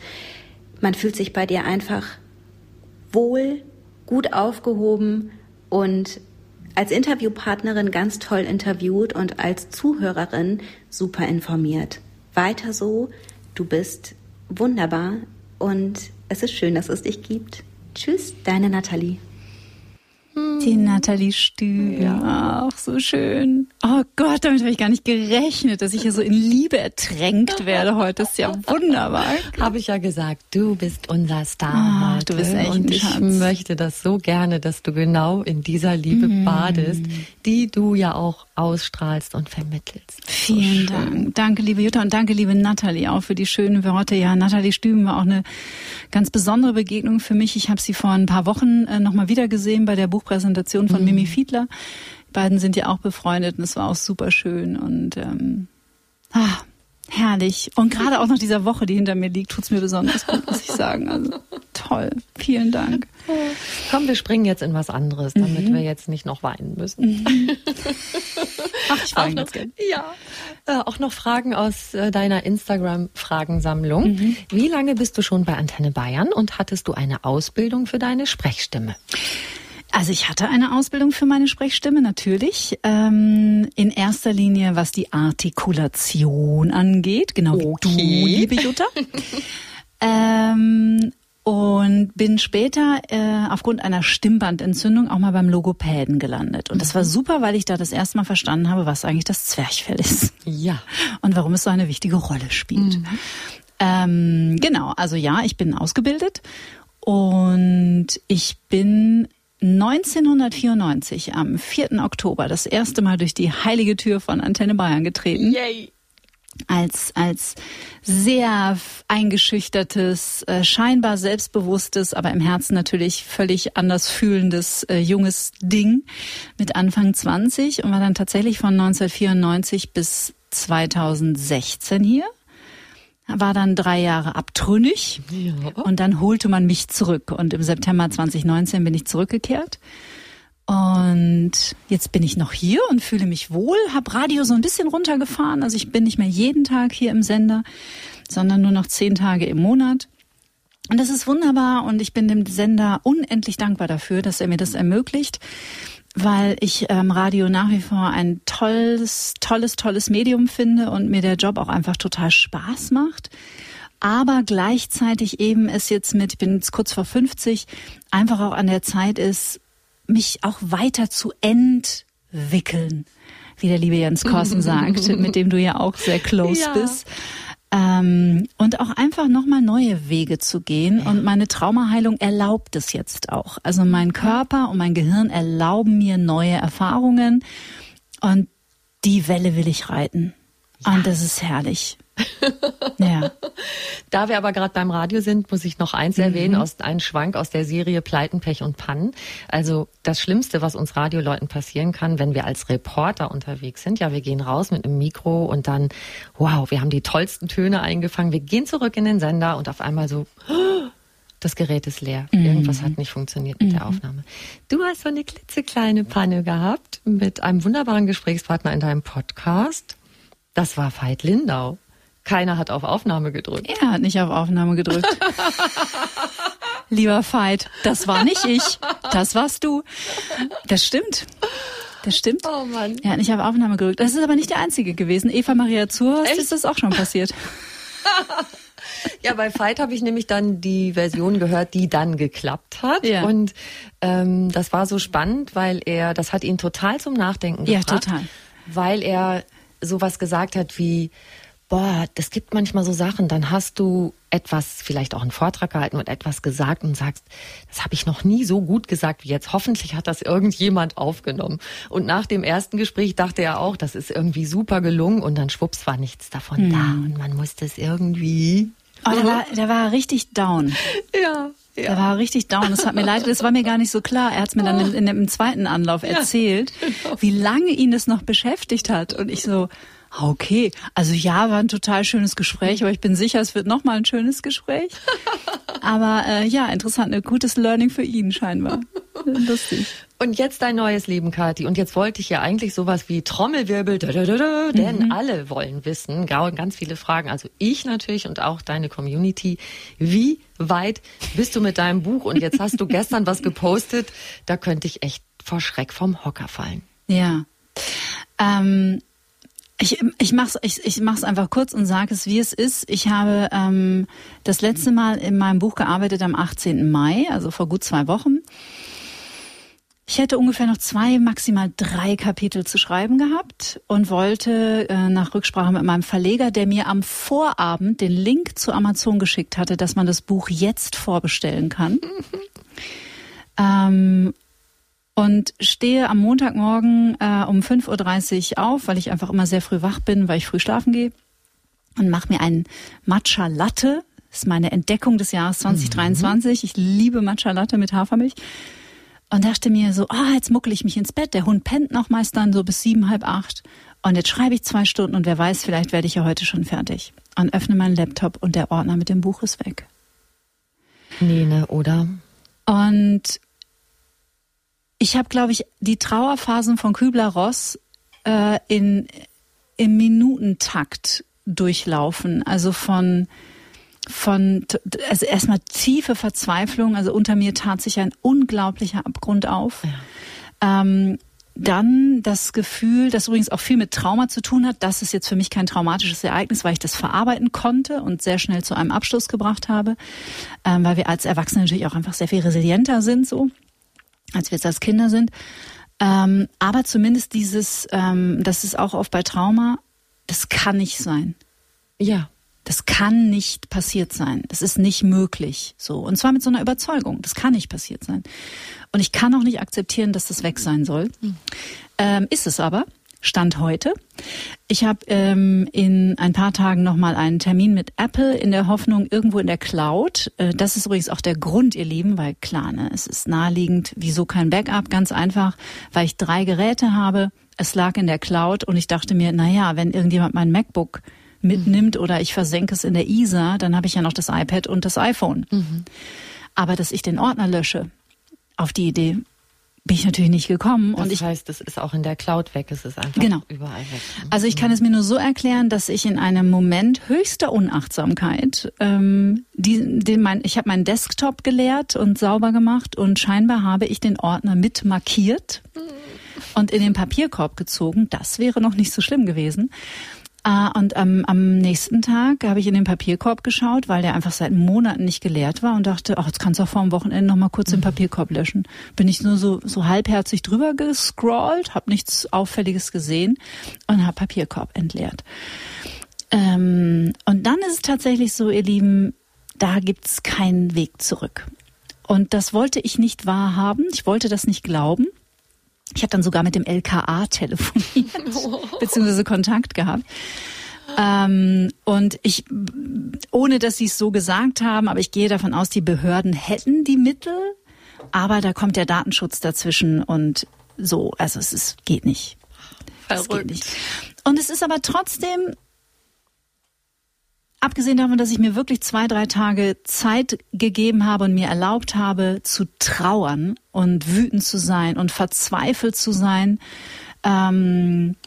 Man fühlt sich bei dir einfach wohl, gut aufgehoben und als Interviewpartnerin ganz toll interviewt und als Zuhörerin super informiert. Weiter so. Du bist wunderbar und Es ist schön, dass es dich gibt. Tschüss, deine Nathalie. Die Nathalie Stühl. Ja, auch so schön. Oh Gott, damit habe ich gar nicht gerechnet, dass ich hier so in Liebe ertränkt werde heute. Das ist ja wunderbar. Habe ich ja gesagt, du bist unser Star. Oh, du bist echt Und ein ich Schatz. möchte das so gerne, dass du genau in dieser Liebe Mm. badest, die du ja auch ausstrahlst und vermittelst. Vielen Dank. Danke, liebe Jutta und danke, liebe Nathalie, auch für die schönen Worte. Ja, Nathalie Stüben war auch eine ganz besondere Begegnung für mich. Ich habe sie vor ein paar Wochen äh, nochmal wieder gesehen bei der Buchpräsentation von Mimi Fiedler. Die beiden sind ja auch befreundet und es war auch super schön und ähm, ah, herrlich. Und gerade auch nach dieser Woche, die hinter mir liegt, tut's mir besonders gut, muss ich sagen. Also toll. Vielen Dank. Komm, wir springen jetzt in was anderes, damit wir jetzt nicht noch weinen müssen. Ach, ich weine noch, jetzt gern. ja, äh, auch noch Fragen aus äh, deiner Instagram-Fragensammlung. Mhm. Wie lange bist du schon bei Antenne Bayern und hattest du eine Ausbildung für deine Sprechstimme? Also ich hatte eine Ausbildung für meine Sprechstimme natürlich. Ähm, in erster Linie, was die Artikulation angeht, genau wie du, Okay. liebe Jutta. ähm, und bin später äh, aufgrund einer Stimmbandentzündung auch mal beim Logopäden gelandet. Und das war super, weil ich da das erste Mal verstanden habe, was eigentlich das Zwerchfell ist Ja. und warum es so eine wichtige Rolle spielt. Ähm, genau, also ja, ich bin ausgebildet und ich bin 1994 am 4. Oktober das erste Mal durch die heilige Tür von Antenne Bayern getreten Yay. als als sehr eingeschüchtertes, äh, scheinbar selbstbewusstes, aber im Herzen natürlich völlig anders fühlendes äh, junges Ding mit Anfang 20 und war dann tatsächlich von 1994 bis 2016 hier. War dann drei Jahre abtrünnig und dann holte man mich zurück und im September 2019 bin ich zurückgekehrt. Und jetzt bin ich noch hier und fühle mich wohl, habe Radio so ein bisschen runtergefahren. Also ich bin nicht mehr jeden Tag hier im Sender, sondern nur noch zehn Tage im Monat. Und das ist wunderbar und ich bin dem Sender unendlich dankbar dafür, dass er mir das ermöglicht, weil ich ähm, Radio nach wie vor ein tolles, tolles, tolles Medium finde und mir der Job auch einfach total Spaß macht. Aber gleichzeitig eben es jetzt mit, ich bin jetzt kurz vor 50, einfach auch an der Zeit ist, mich auch weiter zu entwickeln, wie der liebe Jens Korsen sagt, mit dem du ja auch sehr close Ja. bist. Ähm, und auch einfach nochmal neue Wege zu gehen. Und meine Traumaheilung erlaubt es jetzt auch. Also mein Körper und mein Gehirn erlauben mir neue Erfahrungen. Und die Welle will ich reiten. Und das ist herrlich. ja. Da wir aber gerade beim Radio sind, muss ich noch eins erwähnen, aus einem Schwank aus der Serie Pleiten, Pech und Pannen. Also das Schlimmste, was uns Radioleuten passieren kann, wenn wir als Reporter unterwegs sind. Ja, wir gehen raus mit einem Mikro und dann, wow, wir haben die tollsten Töne eingefangen. Wir gehen zurück in den Sender und auf einmal so, das Gerät ist leer. Irgendwas hat nicht funktioniert mit der Aufnahme. Du hast so eine klitzekleine Panne gehabt mit einem wunderbaren Gesprächspartner in deinem Podcast. Das war Veit Lindau. Keiner hat auf Aufnahme gedrückt. Er hat nicht auf Aufnahme gedrückt. Lieber Veit, das war nicht ich. Das warst du. Das stimmt. Das stimmt. Oh Mann. Er hat nicht auf Aufnahme gedrückt. Das ist aber nicht der einzige gewesen. Eva Maria Zurhorst Echt? ist das auch schon passiert. Ja, bei Fight habe ich nämlich dann die Version gehört, die dann geklappt hat. Ja. Und ähm, das war so spannend, weil er, das hat ihn total zum Nachdenken Ja, gebracht. total. Weil er sowas gesagt hat wie, boah, das gibt manchmal so Sachen, dann hast du etwas, vielleicht auch einen Vortrag gehalten und etwas gesagt und sagst, das habe ich noch nie so gut gesagt wie jetzt. Hoffentlich hat das irgendjemand aufgenommen. Und nach dem ersten Gespräch dachte er auch, das ist irgendwie super gelungen und dann schwupps war nichts davon da und man musste es irgendwie. Oh, der, war, der war richtig down. Ja. Der war richtig down. Das hat mir leid, das war mir gar nicht so klar. Er hat es mir dann in, in dem zweiten Anlauf erzählt, wie lange ihn das noch beschäftigt hat. Und ich so, ah, okay, also ja, war ein total schönes Gespräch, aber ich bin sicher, es wird noch mal ein schönes Gespräch. Aber äh, ja, interessant, ein gutes Learning für ihn scheinbar. Lustig. Und jetzt dein neues Leben, Kathi. Und jetzt wollte ich ja eigentlich sowas wie Trommelwirbel, da, da, da, denn alle wollen wissen, ganz viele Fragen, also ich natürlich und auch deine Community. Wie weit bist du mit deinem Buch? Und jetzt hast du gestern was gepostet, da könnte ich echt vor Schreck vom Hocker fallen. Ja. Ähm, Ich, ich mach's, ich, ich mach's einfach kurz und sage es, wie es ist. Ich habe ähm, das letzte Mal in meinem Buch gearbeitet am 18. Mai, also vor gut zwei Wochen. Ich hätte ungefähr noch zwei, maximal drei Kapitel zu schreiben gehabt und wollte äh, nach Rücksprache mit meinem Verleger, der mir am Vorabend den Link zu Amazon geschickt hatte, dass man das Buch jetzt vorbestellen kann. ähm, und stehe am Montagmorgen äh, um 5.30 Uhr auf, weil ich einfach immer sehr früh wach bin, weil ich früh schlafen gehe und mache mir einen Matcha Latte. Das ist meine Entdeckung des Jahres 2023. Mhm. Ich liebe Matcha Latte mit Hafermilch. Und dachte mir so, ah, jetzt muckel ich mich ins Bett. Der Hund pennt noch meist dann so bis sieben, halb acht. Und jetzt schreibe ich zwei Stunden und wer weiß, vielleicht werde ich ja heute schon fertig. Und öffne meinen Laptop und der Ordner mit dem Buch ist weg. Nee, ne, oder? Und ich habe, glaube ich, die Trauerphasen von Kübler-Ross äh, in im Minutentakt durchlaufen. Also von von also erstmal tiefe Verzweiflung. Also unter mir tat sich ein unglaublicher Abgrund auf. Ja. Ähm, dann das Gefühl, das übrigens auch viel mit Trauma zu tun hat. Das ist jetzt für mich kein traumatisches Ereignis, weil ich das verarbeiten konnte und sehr schnell zu einem Abschluss gebracht habe, ähm, weil wir als Erwachsene natürlich auch einfach sehr viel resilienter sind so als wir jetzt als Kinder sind. Ähm, aber zumindest dieses, ähm, das ist auch oft bei Trauma, das kann nicht sein. Ja. Das kann nicht passiert sein. Das ist nicht möglich. So. Und zwar mit so einer Überzeugung. Das kann nicht passiert sein. Und ich kann auch nicht akzeptieren, dass das weg sein soll. Ähm, ist es aber. Stand heute. Ich habe ähm, in ein paar Tagen nochmal einen Termin mit Apple in der Hoffnung irgendwo in der Cloud. Äh, das ist übrigens auch der Grund, ihr Lieben, weil klar, ne, es ist naheliegend, wieso kein Backup? Ganz einfach, weil ich drei Geräte habe. Es lag in der Cloud und ich dachte mir, na ja, wenn irgendjemand mein MacBook mitnimmt mhm. oder ich versenke es in der ISA, dann habe ich ja noch das iPad und das iPhone. Mhm. Aber dass ich den Ordner lösche, auf die Idee bin ich natürlich nicht gekommen. Das und ich, heißt, es ist auch in der Cloud weg, es ist einfach genau. überall weg. Also ich kann es mir nur so erklären, dass ich in einem Moment höchster Unachtsamkeit, ähm, die, den mein, ich habe meinen Desktop geleert und sauber gemacht und scheinbar habe ich den Ordner mit markiert und in den Papierkorb gezogen. Das wäre noch nicht so schlimm gewesen. Ah, und am, am nächsten Tag habe ich in den Papierkorb geschaut, weil der einfach seit Monaten nicht geleert war und dachte, ach, jetzt kannst du auch vor dem Wochenende noch mal kurz den mhm. Papierkorb löschen. Bin ich nur so, so halbherzig drüber gescrollt, habe nichts Auffälliges gesehen und habe Papierkorb entleert. Ähm, und dann ist es tatsächlich so, ihr Lieben, da gibt's keinen Weg zurück. Und das wollte ich nicht wahrhaben. Ich wollte das nicht glauben. Ich habe dann sogar mit dem LKA telefoniert, beziehungsweise Kontakt gehabt. Ähm, und ich, ohne dass sie es so gesagt haben, aber ich gehe davon aus, die Behörden hätten die Mittel, aber da kommt der Datenschutz dazwischen und so, also es ist, geht nicht. Verrückt. Es geht nicht. Und es ist aber trotzdem Abgesehen davon, dass ich mir wirklich zwei, drei Tage Zeit gegeben habe und mir erlaubt habe, zu trauern und wütend zu sein und verzweifelt zu sein, ähm,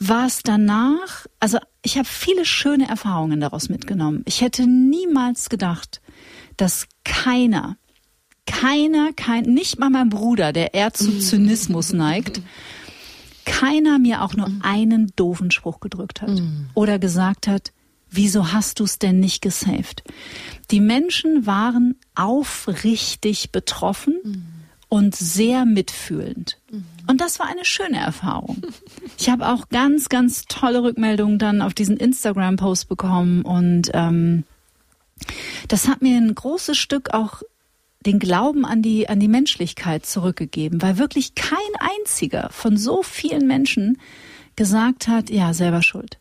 war es danach, also ich habe viele schöne Erfahrungen daraus mitgenommen. Ich hätte niemals gedacht, dass keiner, keiner, kein, nicht mal mein Bruder, der eher zu Zynismus neigt, keiner mir auch nur einen doofen Spruch gedrückt hat mm. oder gesagt hat, wieso hast du es denn nicht gesaved? Die Menschen waren aufrichtig betroffen mhm. und sehr mitfühlend. Mhm. Und das war eine schöne Erfahrung. Ich habe auch ganz, ganz tolle Rückmeldungen dann auf diesen Instagram-Post bekommen und ähm, das hat mir ein großes Stück auch den Glauben an die, an die Menschlichkeit zurückgegeben, weil wirklich kein einziger von so vielen Menschen gesagt hat, ja, selber schuld.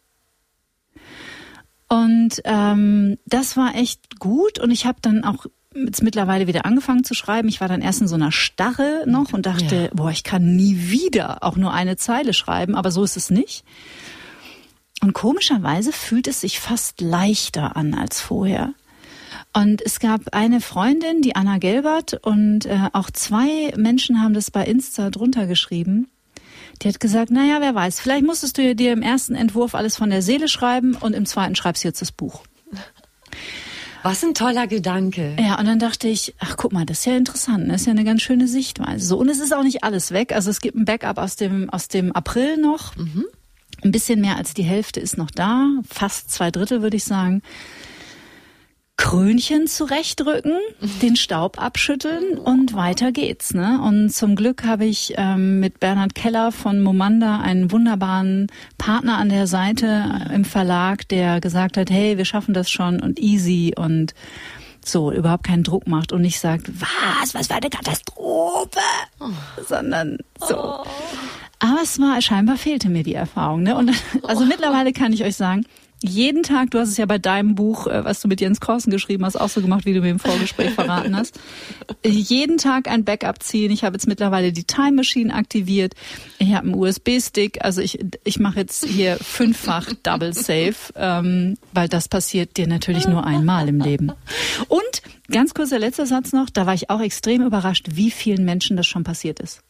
Und ähm, das war echt gut und ich habe dann auch jetzt mittlerweile wieder angefangen zu schreiben. Ich war dann erst in so einer Starre noch und dachte, ja. boah, ich kann nie wieder auch nur eine Zeile schreiben, aber so ist es nicht. Und komischerweise fühlt es sich fast leichter an als vorher. Und es gab eine Freundin, die Anna Gelbert, und äh, auch zwei Menschen haben das bei Insta drunter geschrieben. Die hat gesagt, naja, wer weiß, vielleicht musstest du dir im ersten Entwurf alles von der Seele schreiben und im zweiten schreibst du jetzt das Buch. Was ein toller Gedanke. Ja, und dann dachte ich, ach guck mal, das ist ja interessant, das ist ja eine ganz schöne Sichtweise. So, und es ist auch nicht alles weg. Also es gibt ein Backup aus dem, aus dem April noch. Mhm. Ein bisschen mehr als die Hälfte ist noch da, fast zwei Drittel würde ich sagen. Krönchen zurechtrücken, den Staub abschütteln und weiter geht's. Ne? Und zum Glück habe ich ähm, mit Bernhard Keller von Momanda einen wunderbaren Partner an der Seite im Verlag, der gesagt hat, hey, wir schaffen das schon und easy und so überhaupt keinen Druck macht und nicht sagt, was, was war eine Katastrophe, oh. sondern so. Oh. Aber es war scheinbar fehlte mir die Erfahrung. Ne? Und also oh. mittlerweile kann ich euch sagen, jeden Tag, du hast es ja bei deinem Buch, äh, was du mit Jens Korsen geschrieben hast, auch so gemacht, wie du mir im Vorgespräch verraten hast. jeden Tag ein Backup ziehen. Ich habe jetzt mittlerweile die Time Machine aktiviert. Ich habe einen USB-Stick. Also ich, ich mache jetzt hier fünffach Double Safe, ähm, weil das passiert dir natürlich nur einmal im Leben. Und ganz kurz der letzte Satz noch, da war ich auch extrem überrascht, wie vielen Menschen das schon passiert ist.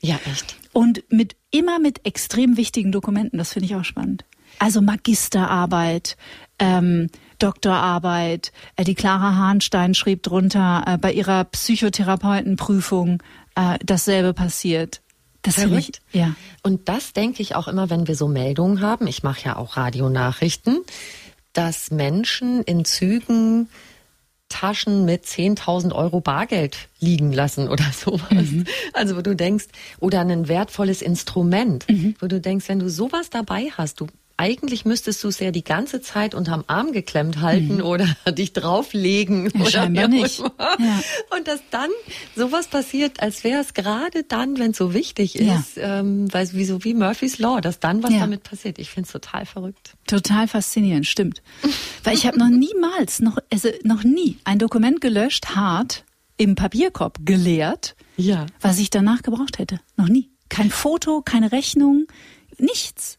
Ja, echt. Und mit immer mit extrem wichtigen Dokumenten, das finde ich auch spannend. Also Magisterarbeit, ähm, Doktorarbeit. Äh, die Clara Hahnstein schrieb drunter, äh, bei ihrer Psychotherapeutenprüfung äh, dasselbe passiert. Das Verrückt. Ich, ja. Und das denke ich auch immer, wenn wir so Meldungen haben. Ich mache ja auch Radionachrichten, dass Menschen in Zügen Taschen mit 10.000 Euro Bargeld liegen lassen oder sowas. Mhm. Also wo du denkst, oder ein wertvolles Instrument, mhm. wo du denkst, wenn du sowas dabei hast, du eigentlich müsstest du es ja die ganze Zeit unterm Arm geklemmt halten mhm. oder dich drauflegen ja, oder scheinbar nicht. Ja. Und dass dann sowas passiert, als wäre es gerade dann, wenn es so wichtig ist, ja. ähm, weil wie so wie Murphy's Law, dass dann was damit passiert. Ich finde es total verrückt. Total faszinierend, stimmt. weil ich habe noch niemals, noch also noch nie ein Dokument gelöscht, hart im Papierkorb geleert, ja. was ich danach gebraucht hätte. Noch nie. Kein Foto, keine Rechnung, nichts.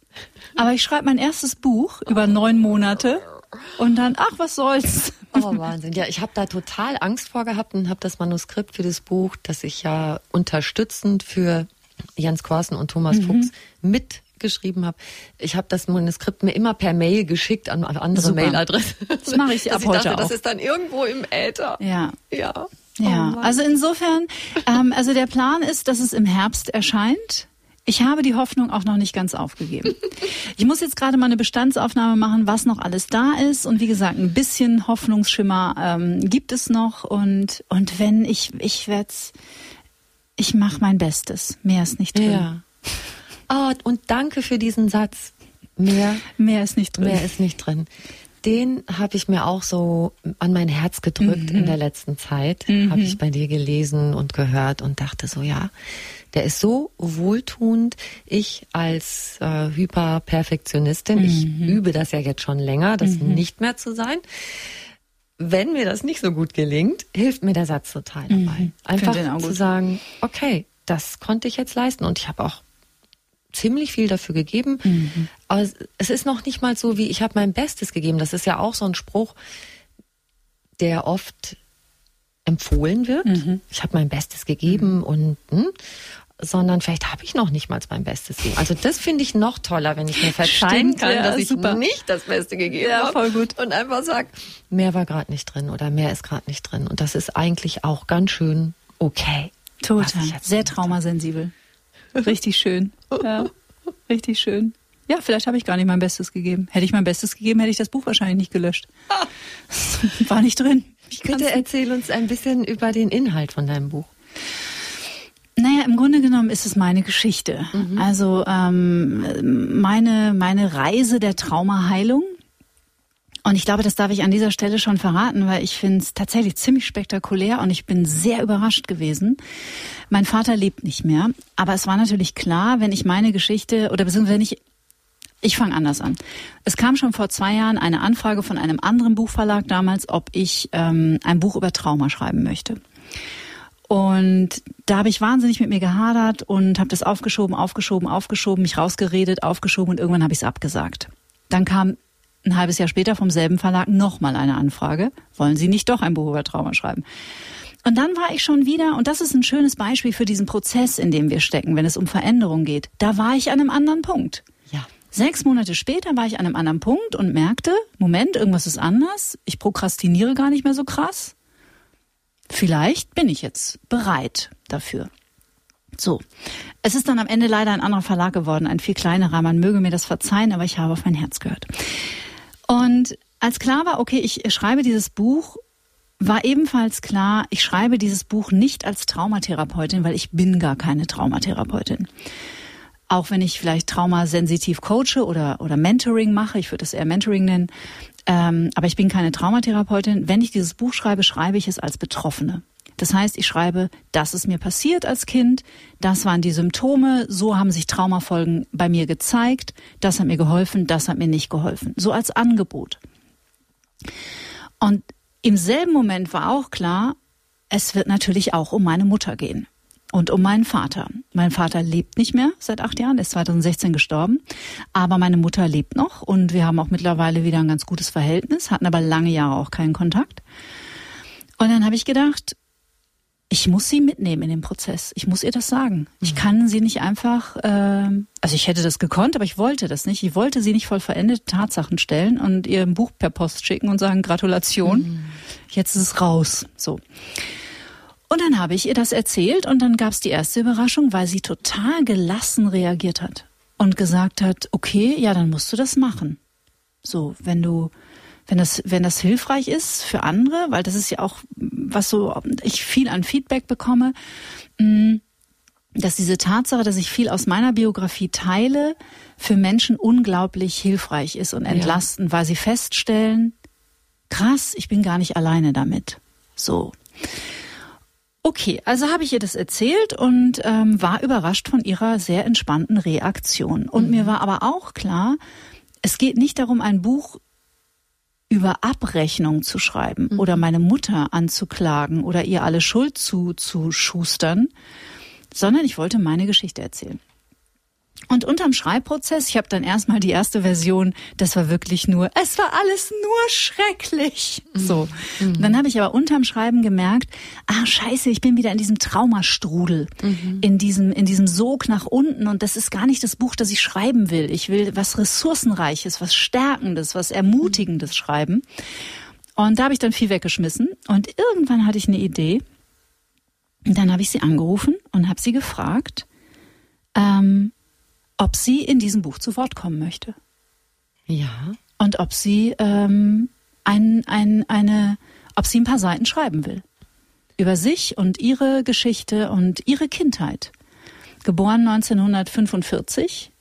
Aber ich schreibe mein erstes Buch über neun Monate und dann, ach, was soll's. Oh, Wahnsinn. Ja, ich habe da total Angst vor gehabt und habe das Manuskript für das Buch, das ich ja unterstützend für Jens Korsen und Thomas mhm. Fuchs mitgeschrieben habe. Ich habe das Manuskript mir immer per Mail geschickt an andere Super. Mailadresse. Das mache ich ab ich heute dachte, auch. Das ist dann irgendwo im Äther. Ja. Ja. Ja, oh also insofern, ähm, also der Plan ist, dass es im Herbst erscheint. Ich habe die Hoffnung auch noch nicht ganz aufgegeben. Ich muss jetzt gerade mal eine Bestandsaufnahme machen, was noch alles da ist. Und wie gesagt, ein bisschen Hoffnungsschimmer ähm, gibt es noch. Und, und wenn ich, ich werde ich mache mein Bestes. Mehr ist nicht drin. Ja. Oh, und danke für diesen Satz. Mehr, mehr ist nicht drin. Mehr ist nicht drin. Den habe ich mir auch so an mein Herz gedrückt mhm. in der letzten Zeit. Mhm. Habe ich bei dir gelesen und gehört und dachte so, ja, der ist so wohltuend. Ich als äh, Hyperperfektionistin, mhm. ich übe das ja jetzt schon länger, das mhm. nicht mehr zu sein. Wenn mir das nicht so gut gelingt, hilft mir der Satz total dabei. Mhm. Einfach zu sagen, okay, das konnte ich jetzt leisten und ich habe auch ziemlich viel dafür gegeben. Mhm. Aber es ist noch nicht mal so, wie ich habe mein Bestes gegeben. Das ist ja auch so ein Spruch, der oft empfohlen wird. Mhm. Ich habe mein Bestes gegeben mhm. und hm, sondern vielleicht habe ich noch nicht mal mein Bestes gegeben. Also das finde ich noch toller, wenn ich mir verzeihen Stimmt, kann, ja, dass ich super. nicht das Beste gegeben ja, habe. voll gut. Und einfach sag, mehr war gerade nicht drin oder mehr ist gerade nicht drin. Und das ist eigentlich auch ganz schön okay. Total. Sehr traumasensibel. Richtig schön. Ja, richtig schön. Ja, vielleicht habe ich gar nicht mein Bestes gegeben. Hätte ich mein Bestes gegeben, hätte ich das Buch wahrscheinlich nicht gelöscht. War nicht drin. Bitte erzähl uns ein bisschen über den Inhalt von deinem Buch. Naja, im Grunde genommen ist es meine Geschichte. Mhm. Also ähm, meine, meine Reise der Traumaheilung. Und ich glaube, das darf ich an dieser Stelle schon verraten, weil ich finde es tatsächlich ziemlich spektakulär und ich bin sehr überrascht gewesen. Mein Vater lebt nicht mehr, aber es war natürlich klar, wenn ich meine Geschichte oder beziehungsweise wenn ich ich fange anders an. Es kam schon vor zwei Jahren eine Anfrage von einem anderen Buchverlag damals, ob ich ähm, ein Buch über Trauma schreiben möchte. Und da habe ich wahnsinnig mit mir gehadert und habe das aufgeschoben, aufgeschoben, aufgeschoben, mich rausgeredet, aufgeschoben und irgendwann habe ich es abgesagt. Dann kam ein halbes Jahr später vom selben Verlag nochmal eine Anfrage. Wollen Sie nicht doch ein Buch über Trauma schreiben? Und dann war ich schon wieder, und das ist ein schönes Beispiel für diesen Prozess, in dem wir stecken, wenn es um Veränderung geht. Da war ich an einem anderen Punkt. Ja. Sechs Monate später war ich an einem anderen Punkt und merkte, Moment, irgendwas ist anders. Ich prokrastiniere gar nicht mehr so krass vielleicht bin ich jetzt bereit dafür. So. Es ist dann am Ende leider ein anderer Verlag geworden, ein viel kleinerer. Man möge mir das verzeihen, aber ich habe auf mein Herz gehört. Und als klar war, okay, ich schreibe dieses Buch, war ebenfalls klar, ich schreibe dieses Buch nicht als Traumatherapeutin, weil ich bin gar keine Traumatherapeutin. Auch wenn ich vielleicht traumasensitiv coache oder, oder Mentoring mache, ich würde es eher Mentoring nennen, ähm, aber ich bin keine Traumatherapeutin. Wenn ich dieses Buch schreibe, schreibe ich es als Betroffene. Das heißt, ich schreibe, das ist mir passiert als Kind, das waren die Symptome, so haben sich Traumafolgen bei mir gezeigt, das hat mir geholfen, das hat mir nicht geholfen. So als Angebot. Und im selben Moment war auch klar, es wird natürlich auch um meine Mutter gehen und um meinen Vater. Mein Vater lebt nicht mehr seit acht Jahren, ist 2016 gestorben, aber meine Mutter lebt noch und wir haben auch mittlerweile wieder ein ganz gutes Verhältnis, hatten aber lange Jahre auch keinen Kontakt. Und dann habe ich gedacht, ich muss sie mitnehmen in den Prozess. Ich muss ihr das sagen. Ich mhm. kann sie nicht einfach, äh, also ich hätte das gekonnt, aber ich wollte das nicht. Ich wollte sie nicht voll veränderte Tatsachen stellen und ihr ein Buch per Post schicken und sagen, Gratulation, mhm. jetzt ist es raus. So. Und dann habe ich ihr das erzählt und dann gab es die erste Überraschung, weil sie total gelassen reagiert hat und gesagt hat, okay, ja, dann musst du das machen. So, wenn du wenn das, wenn das hilfreich ist für andere, weil das ist ja auch, was so ich viel an Feedback bekomme, mm, dass diese Tatsache, dass ich viel aus meiner Biografie teile, für Menschen unglaublich hilfreich ist und entlastend, ja. weil sie feststellen, krass, ich bin gar nicht alleine damit. So. Okay, also habe ich ihr das erzählt und ähm, war überrascht von ihrer sehr entspannten Reaktion. Und mhm. mir war aber auch klar, es geht nicht darum, ein Buch über Abrechnung zu schreiben mhm. oder meine Mutter anzuklagen oder ihr alle Schuld zuzuschustern, sondern ich wollte meine Geschichte erzählen. Und unterm Schreibprozess, ich habe dann erstmal die erste Version, das war wirklich nur, es war alles nur schrecklich. Mhm. So. Mhm. Dann habe ich aber unterm Schreiben gemerkt, ah scheiße, ich bin wieder in diesem Traumastrudel, mhm. in diesem in diesem Sog nach unten und das ist gar nicht das Buch, das ich schreiben will. Ich will was ressourcenreiches, was stärkendes, was ermutigendes schreiben. Und da habe ich dann viel weggeschmissen und irgendwann hatte ich eine Idee. Und dann habe ich sie angerufen und habe sie gefragt, ähm, ob sie in diesem Buch zu Wort kommen möchte. Ja. Und ob sie ähm, ein, ein, eine, ob sie ein paar Seiten schreiben will. Über sich und ihre Geschichte und ihre Kindheit. Geboren 1945.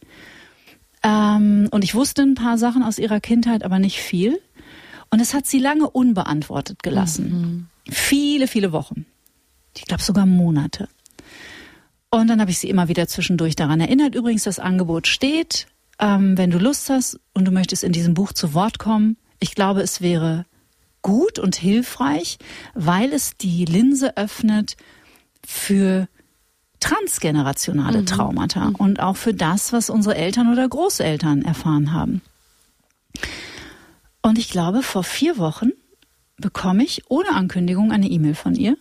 Ähm, und ich wusste ein paar Sachen aus ihrer Kindheit, aber nicht viel. Und es hat sie lange unbeantwortet gelassen. Mhm. Viele, viele Wochen. Ich glaube sogar Monate. Und dann habe ich sie immer wieder zwischendurch daran erinnert. Übrigens, das Angebot steht. Ähm, wenn du Lust hast und du möchtest in diesem Buch zu Wort kommen, ich glaube, es wäre gut und hilfreich, weil es die Linse öffnet für transgenerationale mhm. Traumata mhm. und auch für das, was unsere Eltern oder Großeltern erfahren haben. Und ich glaube, vor vier Wochen bekomme ich ohne Ankündigung eine E-Mail von ihr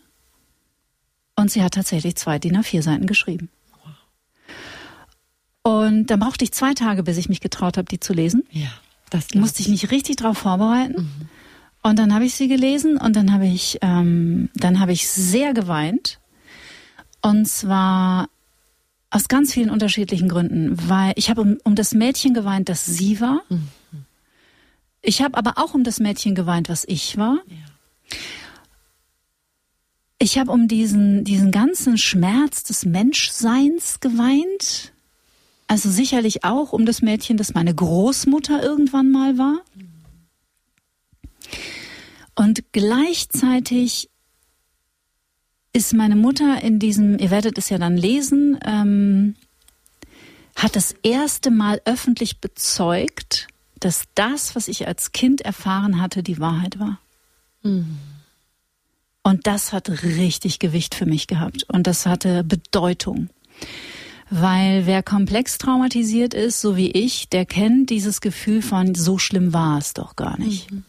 und sie hat tatsächlich zwei DIN A4 Seiten geschrieben. Und dann brauchte ich zwei Tage, bis ich mich getraut habe, die zu lesen. Ja, das musste ich mich richtig darauf vorbereiten. Mhm. Und dann habe ich sie gelesen und dann habe ich, ähm, dann habe ich sehr geweint. Und zwar aus ganz vielen unterschiedlichen Gründen, weil ich habe um, um das Mädchen geweint, das sie war. Mhm. Ich habe aber auch um das Mädchen geweint, was ich war. Ja. Ich habe um diesen, diesen ganzen Schmerz des Menschseins geweint. Also sicherlich auch um das Mädchen, das meine Großmutter irgendwann mal war. Und gleichzeitig ist meine Mutter in diesem, ihr werdet es ja dann lesen, ähm, hat das erste Mal öffentlich bezeugt, dass das, was ich als Kind erfahren hatte, die Wahrheit war. Mhm. Und das hat richtig Gewicht für mich gehabt. Und das hatte Bedeutung. Weil wer komplex traumatisiert ist, so wie ich, der kennt dieses Gefühl von, so schlimm war es doch gar nicht. Mhm.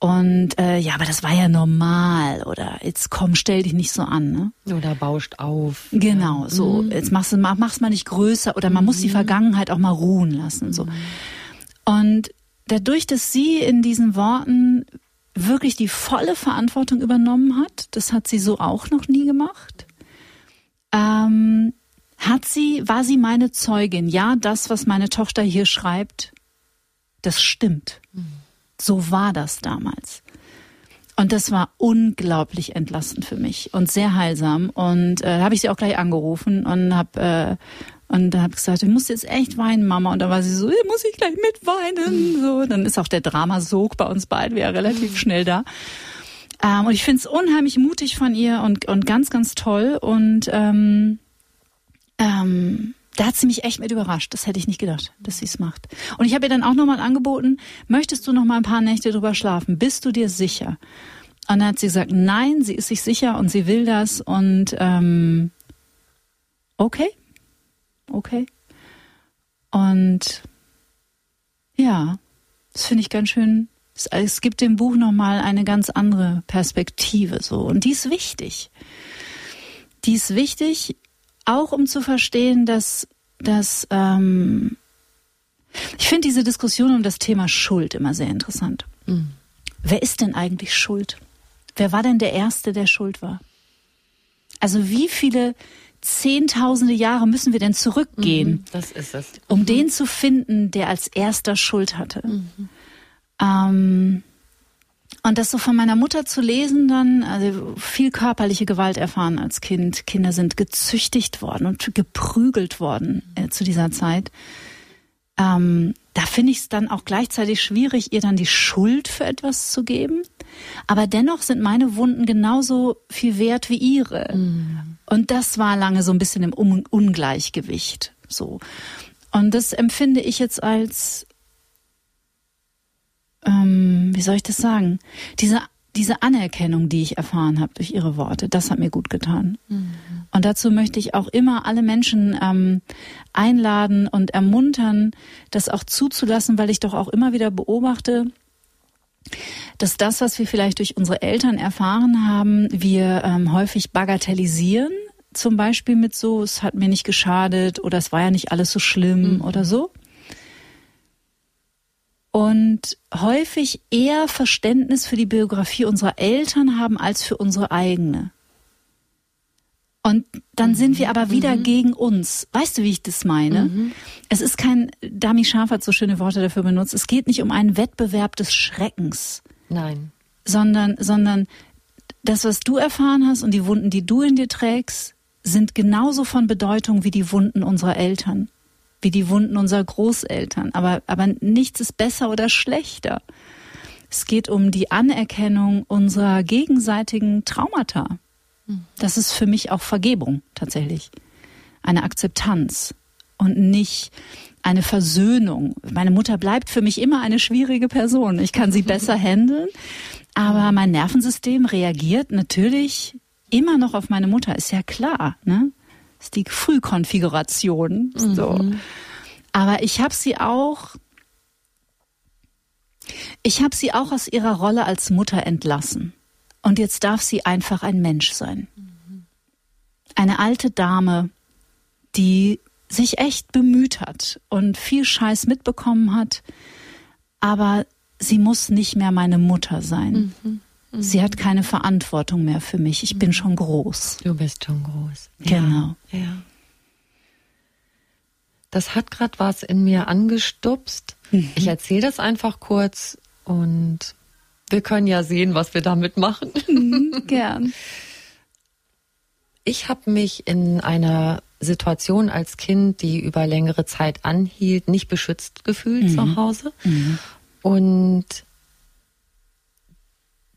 Und äh, ja, aber das war ja normal oder jetzt komm, stell dich nicht so an. Ne? Oder bauscht auf. Genau, so mhm. jetzt machst du mach's mal nicht größer oder man mhm. muss die mhm. Vergangenheit auch mal ruhen lassen. So. Mhm. Und dadurch, dass sie in diesen Worten wirklich die volle Verantwortung übernommen hat. Das hat sie so auch noch nie gemacht. Ähm, hat sie, war sie meine Zeugin? Ja, das, was meine Tochter hier schreibt, das stimmt. So war das damals. Und das war unglaublich entlastend für mich und sehr heilsam. Und äh, habe ich sie auch gleich angerufen und habe äh, und habe gesagt, ich muss jetzt echt weinen, Mama. Und da war sie so, muss ich gleich mitweinen. So, dann ist auch der Dramasog bei uns beiden ja relativ schnell da. Ähm, und ich finde es unheimlich mutig von ihr und und ganz ganz toll. Und ähm, ähm, da hat sie mich echt mit überrascht. Das hätte ich nicht gedacht, dass sie es macht. Und ich habe ihr dann auch nochmal angeboten, möchtest du noch mal ein paar Nächte drüber schlafen? Bist du dir sicher? Und dann hat sie gesagt, nein, sie ist sich sicher und sie will das. Und ähm, okay, okay. Und ja, das finde ich ganz schön. Es, es gibt dem Buch nochmal eine ganz andere Perspektive so. Und die ist wichtig. Die ist wichtig, auch um zu verstehen, dass, dass ähm, ich finde diese Diskussion um das Thema Schuld immer sehr interessant. Mhm. Wer ist denn eigentlich schuld? Wer war denn der Erste, der schuld war? Also wie viele zehntausende Jahre müssen wir denn zurückgehen, mhm, das ist es. um mhm. den zu finden, der als erster Schuld hatte? Mhm. Ähm, und das so von meiner Mutter zu lesen dann, also viel körperliche Gewalt erfahren als Kind. Kinder sind gezüchtigt worden und geprügelt worden äh, zu dieser Zeit. Ähm, da finde ich es dann auch gleichzeitig schwierig, ihr dann die Schuld für etwas zu geben. Aber dennoch sind meine Wunden genauso viel wert wie ihre. Mhm. Und das war lange so ein bisschen im Un Ungleichgewicht. So. Und das empfinde ich jetzt als ähm, wie soll ich das sagen? Diese diese Anerkennung, die ich erfahren habe durch ihre Worte, das hat mir gut getan. Mhm. Und dazu möchte ich auch immer alle Menschen ähm, einladen und ermuntern, das auch zuzulassen, weil ich doch auch immer wieder beobachte, dass das, was wir vielleicht durch unsere Eltern erfahren haben, wir ähm, häufig bagatellisieren. Zum Beispiel mit so, es hat mir nicht geschadet oder es war ja nicht alles so schlimm mhm. oder so und häufig eher Verständnis für die Biografie unserer Eltern haben als für unsere eigene. Und dann sind wir aber wieder mhm. gegen uns. Weißt du, wie ich das meine? Mhm. Es ist kein, Dami Schaf hat so schöne Worte dafür benutzt, es geht nicht um einen Wettbewerb des Schreckens. Nein. Sondern, sondern das, was du erfahren hast und die Wunden, die du in dir trägst, sind genauso von Bedeutung wie die Wunden unserer Eltern wie die Wunden unserer Großeltern. Aber, aber nichts ist besser oder schlechter. Es geht um die Anerkennung unserer gegenseitigen Traumata. Das ist für mich auch Vergebung tatsächlich. Eine Akzeptanz und nicht eine Versöhnung. Meine Mutter bleibt für mich immer eine schwierige Person. Ich kann sie besser handeln, aber mein Nervensystem reagiert natürlich immer noch auf meine Mutter, ist ja klar. Ne? ist die Frühkonfiguration. Mhm. So. Aber ich habe sie auch, ich habe sie auch aus ihrer Rolle als Mutter entlassen. Und jetzt darf sie einfach ein Mensch sein. Eine alte Dame, die sich echt bemüht hat und viel Scheiß mitbekommen hat, aber sie muss nicht mehr meine Mutter sein. Mhm. Sie hat keine Verantwortung mehr für mich. Ich bin schon groß. Du bist schon groß. Genau. Ja. ja. Das hat gerade was in mir angestupst. Mhm. Ich erzähle das einfach kurz und wir können ja sehen, was wir damit machen. Mhm, gern. Ich habe mich in einer Situation als Kind, die über längere Zeit anhielt, nicht beschützt gefühlt mhm. zu Hause. Mhm. Und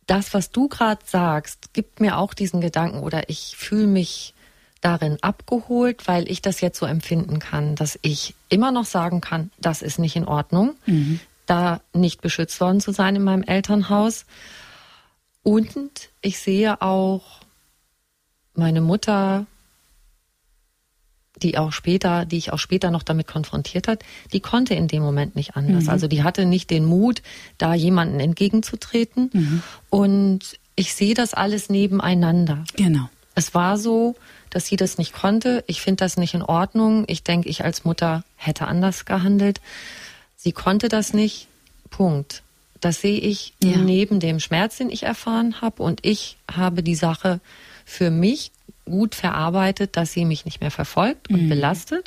das, was du gerade sagst, gibt mir auch diesen Gedanken oder ich fühle mich darin abgeholt, weil ich das jetzt so empfinden kann, dass ich immer noch sagen kann, das ist nicht in Ordnung, mhm. Da nicht beschützt worden zu sein in meinem Elternhaus. Und ich sehe auch meine Mutter die auch später, die ich auch später noch damit konfrontiert hat, die konnte in dem Moment nicht anders. Mhm. Also die hatte nicht den Mut, da jemanden entgegenzutreten. Mhm. Und ich sehe das alles nebeneinander. Genau. Es war so, dass sie das nicht konnte. Ich finde das nicht in Ordnung. Ich denke, ich als Mutter hätte anders gehandelt. Sie konnte das nicht. Punkt. Das sehe ich ja. neben dem Schmerz, den ich erfahren habe. Und ich habe die Sache für mich gut verarbeitet, dass sie mich nicht mehr verfolgt und Mhm. belastet.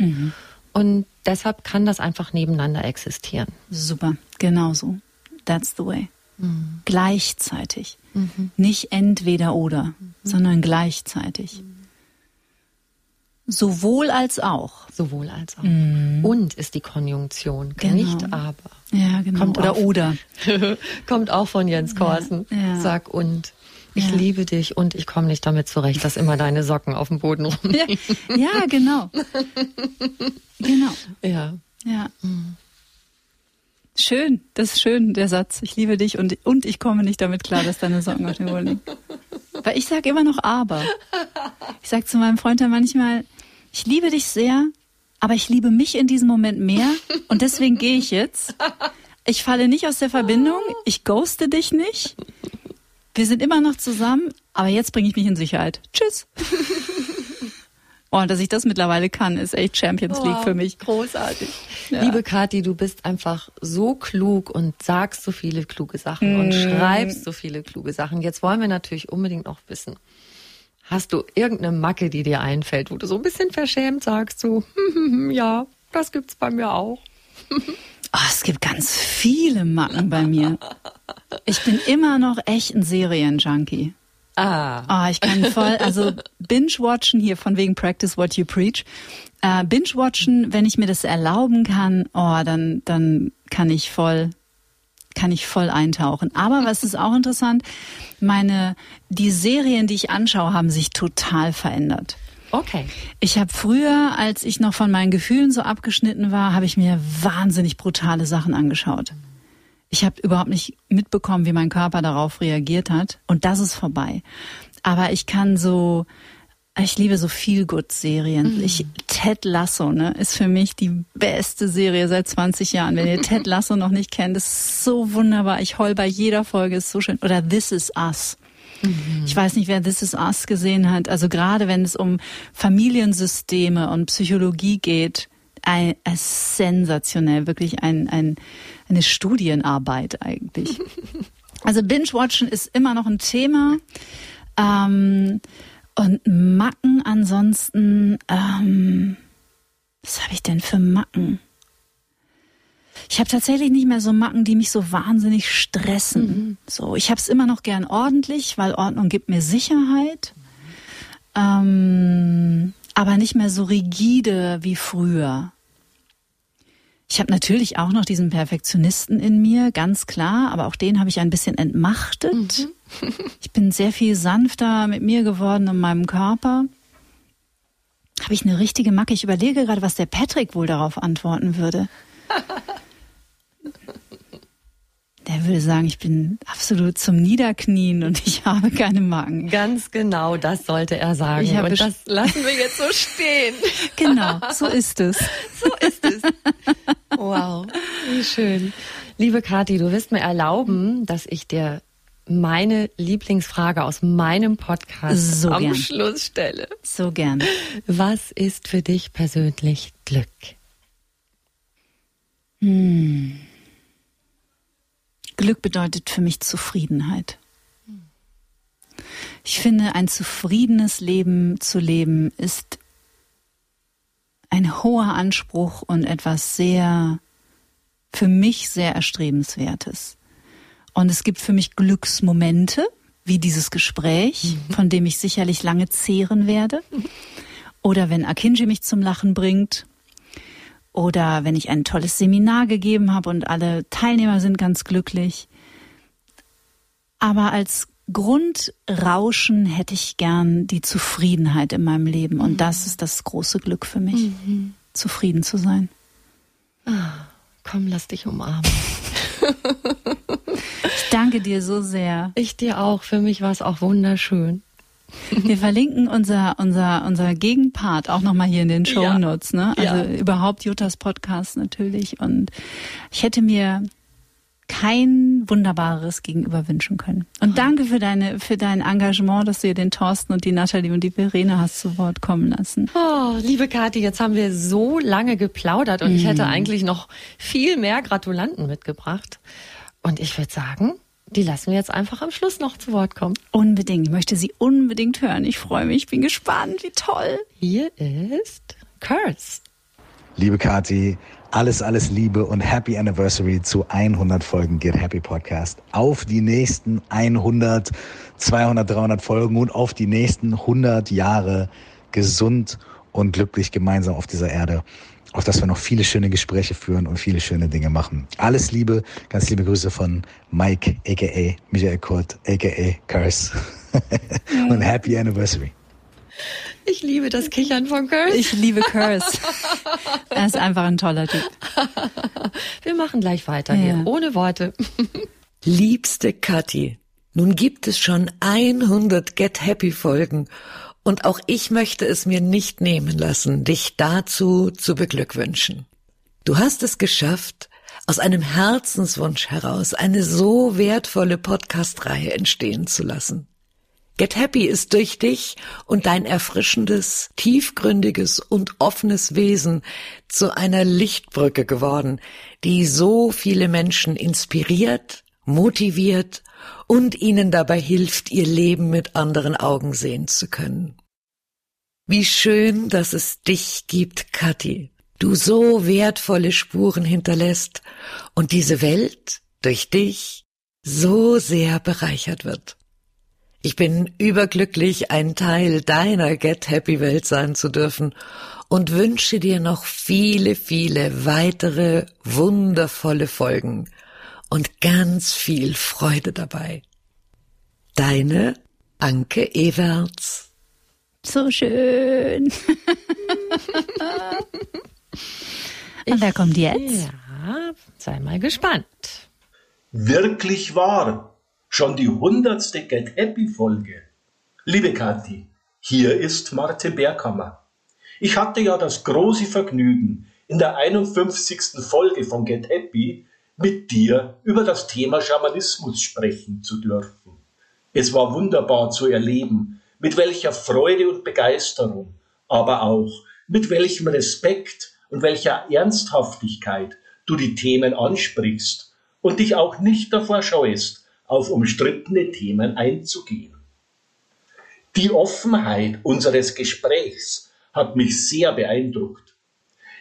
Und deshalb kann das einfach nebeneinander existieren. Super, genau so. That's the way. Mhm. Gleichzeitig. Nicht entweder oder, Mhm. sondern gleichzeitig. Sowohl als auch. Sowohl als auch. Und ist die Konjunktion, Mhm. Genau. nicht aber. Ja, genau. Kommt oder auf. oder. Kommt auch von Jens Korsen. Ja. Sag und. Ich Ja. liebe dich und ich komme nicht damit zurecht, dass immer deine Socken auf dem Boden rum. Ja, ja genau. genau. Ja. Ja. Schön, das ist schön, der Satz. Ich liebe dich und, und ich komme nicht damit klar, dass deine Socken auf dem Boden liegen. Weil ich sage immer noch aber. Ich sage zu meinem Freund dann manchmal, ich liebe dich sehr, aber ich liebe mich in diesem Moment mehr und deswegen gehe ich jetzt. Ich falle nicht aus der Verbindung, ich ghoste dich nicht. Wir sind immer noch zusammen, aber jetzt bringe ich mich in Sicherheit. Tschüss. Oh, und dass ich das mittlerweile kann, ist echt Champions League Wow, für mich. Großartig. Liebe Kathi, du bist einfach so klug und sagst so viele kluge Sachen und Mm. schreibst so viele kluge Sachen. Jetzt wollen wir natürlich unbedingt noch wissen. Hast du irgendeine Macke, die dir einfällt, wo du so ein bisschen verschämt sagst, so, ja, das gibt's bei mir auch. Oh, es gibt ganz viele Macken bei mir. Ich bin immer noch echt ein Serienjunkie. Ah. Oh, ich kann voll, also Binge-Watchen hier von wegen Practice What You Preach. Äh, Binge-Watchen, wenn ich mir das erlauben kann, oh, dann, dann kann ich voll, kann ich voll eintauchen. Aber was ist auch interessant, meine, die Serien, die ich anschaue, haben sich total verändert. Okay. Ich habe früher, als ich noch von meinen Gefühlen so abgeschnitten war, habe ich mir wahnsinnig brutale Sachen angeschaut. Ich habe überhaupt nicht mitbekommen, wie mein Körper darauf reagiert hat. Und das ist vorbei. Aber ich kann so, ich liebe so viel good serien Ich, Ted Lasso, ne, ist für mich die beste Serie seit 20 Jahren. Wenn ihr Ted Lasso noch nicht kennt, ist so wunderbar. Ich heul bei jeder Folge, ist so schön. Oder This Is Us. Ich weiß nicht, wer This Is Us gesehen hat. Also gerade wenn es um Familiensysteme und Psychologie geht, ein, ein sensationell, wirklich ein, ein, eine Studienarbeit eigentlich. Also Binge-Watchen ist immer noch ein Thema. Ähm, und Macken ansonsten, ähm, was habe ich denn für Macken? Ich habe tatsächlich nicht mehr so Macken, die mich so wahnsinnig stressen. So, ich habe es immer noch gern ordentlich, weil Ordnung gibt mir Sicherheit. Ähm, aber nicht mehr so rigide wie früher. Ich habe natürlich auch noch diesen Perfektionisten in mir, ganz klar, aber auch den habe ich ein bisschen entmachtet. Ich bin sehr viel sanfter mit mir geworden und meinem Körper. Habe ich eine richtige Macke? Ich überlege gerade, was der Patrick wohl darauf antworten würde. Der würde sagen, ich bin absolut zum Niederknien und ich habe keine Magen. Ganz genau, das sollte er sagen. Und das lassen wir jetzt so stehen. Genau, so ist es. So ist es. Wow, wie schön. Liebe Kathi, du wirst mir erlauben, dass ich dir meine Lieblingsfrage aus meinem Podcast So am gern. Schluss stelle. So gern. Was ist für dich persönlich Glück? Glück bedeutet für mich Zufriedenheit. Ich finde, ein zufriedenes Leben zu leben ist ein hoher Anspruch und etwas sehr, für mich sehr erstrebenswertes. Und es gibt für mich Glücksmomente, wie dieses Gespräch, von dem ich sicherlich lange zehren werde. Oder wenn Akinji mich zum Lachen bringt. Oder wenn ich ein tolles Seminar gegeben habe und alle Teilnehmer sind ganz glücklich. Aber als Grundrauschen hätte ich gern die Zufriedenheit in meinem Leben. Und das ist das große Glück für mich, zufrieden zu sein. Komm, lass dich umarmen. Ich danke dir so sehr. Ich dir auch. Für mich war es auch wunderschön. Wir verlinken unser, unser, unser Gegenpart auch nochmal hier in den Show Ja. Notes, ne? Also Ja. überhaupt Juttas Podcast natürlich. Und ich hätte mir kein wunderbareres gegenüber wünschen können. Und danke für deine, für dein Engagement, dass du dir den Thorsten und die Nathalie und die Verena hast zu Wort kommen lassen. Oh, liebe Kathi, jetzt haben wir so lange geplaudert und ich hätte eigentlich noch viel mehr Gratulanten mitgebracht. Und ich würde sagen, die lassen wir jetzt einfach am Schluss noch zu Wort kommen. Unbedingt. Ich möchte sie unbedingt hören. Ich freue mich. Ich bin gespannt. Wie toll. Hier ist Curse. Liebe Kati, alles, alles Liebe und Happy Anniversary zu 100 Folgen Get Happy Podcast. Auf die nächsten 100, 200, 300 Folgen und auf die nächsten 100 Jahre gesund und glücklich gemeinsam auf dieser Erde. Auf dass wir noch viele schöne Gespräche führen und viele schöne Dinge machen. Alles Liebe, ganz liebe Grüße von Mike, aka Michael Kurt, aka Curse. und Happy Anniversary. Ich liebe das Kichern von Curse. Ich liebe Curse. er ist einfach ein toller Typ. Wir machen gleich weiter ja. hier, ohne Worte. Liebste Kathi, nun gibt es schon 100 Get Happy Folgen und auch ich möchte es mir nicht nehmen lassen, dich dazu zu beglückwünschen. Du hast es geschafft, aus einem Herzenswunsch heraus eine so wertvolle Podcast-Reihe entstehen zu lassen. Get Happy ist durch dich und dein erfrischendes, tiefgründiges und offenes Wesen zu einer Lichtbrücke geworden, die so viele Menschen inspiriert, motiviert und ihnen dabei hilft, ihr Leben mit anderen Augen sehen zu können. Wie schön, dass es dich gibt, Kathi. Du so wertvolle Spuren hinterlässt und diese Welt durch dich so sehr bereichert wird. Ich bin überglücklich, ein Teil deiner Get Happy Welt sein zu dürfen und wünsche dir noch viele, viele weitere wundervolle Folgen und ganz viel Freude dabei. Deine Anke Everts. So schön. und wer kommt jetzt? Ja, sei mal gespannt. Wirklich wahr schon die hundertste Get Happy Folge. Liebe Kathi, hier ist Marte Berghammer. Ich hatte ja das große Vergnügen, in der 51. Folge von Get Happy mit dir über das Thema Schamanismus sprechen zu dürfen. Es war wunderbar zu erleben, mit welcher Freude und Begeisterung, aber auch mit welchem Respekt und welcher Ernsthaftigkeit du die Themen ansprichst und dich auch nicht davor scheust, auf umstrittene Themen einzugehen. Die Offenheit unseres Gesprächs hat mich sehr beeindruckt.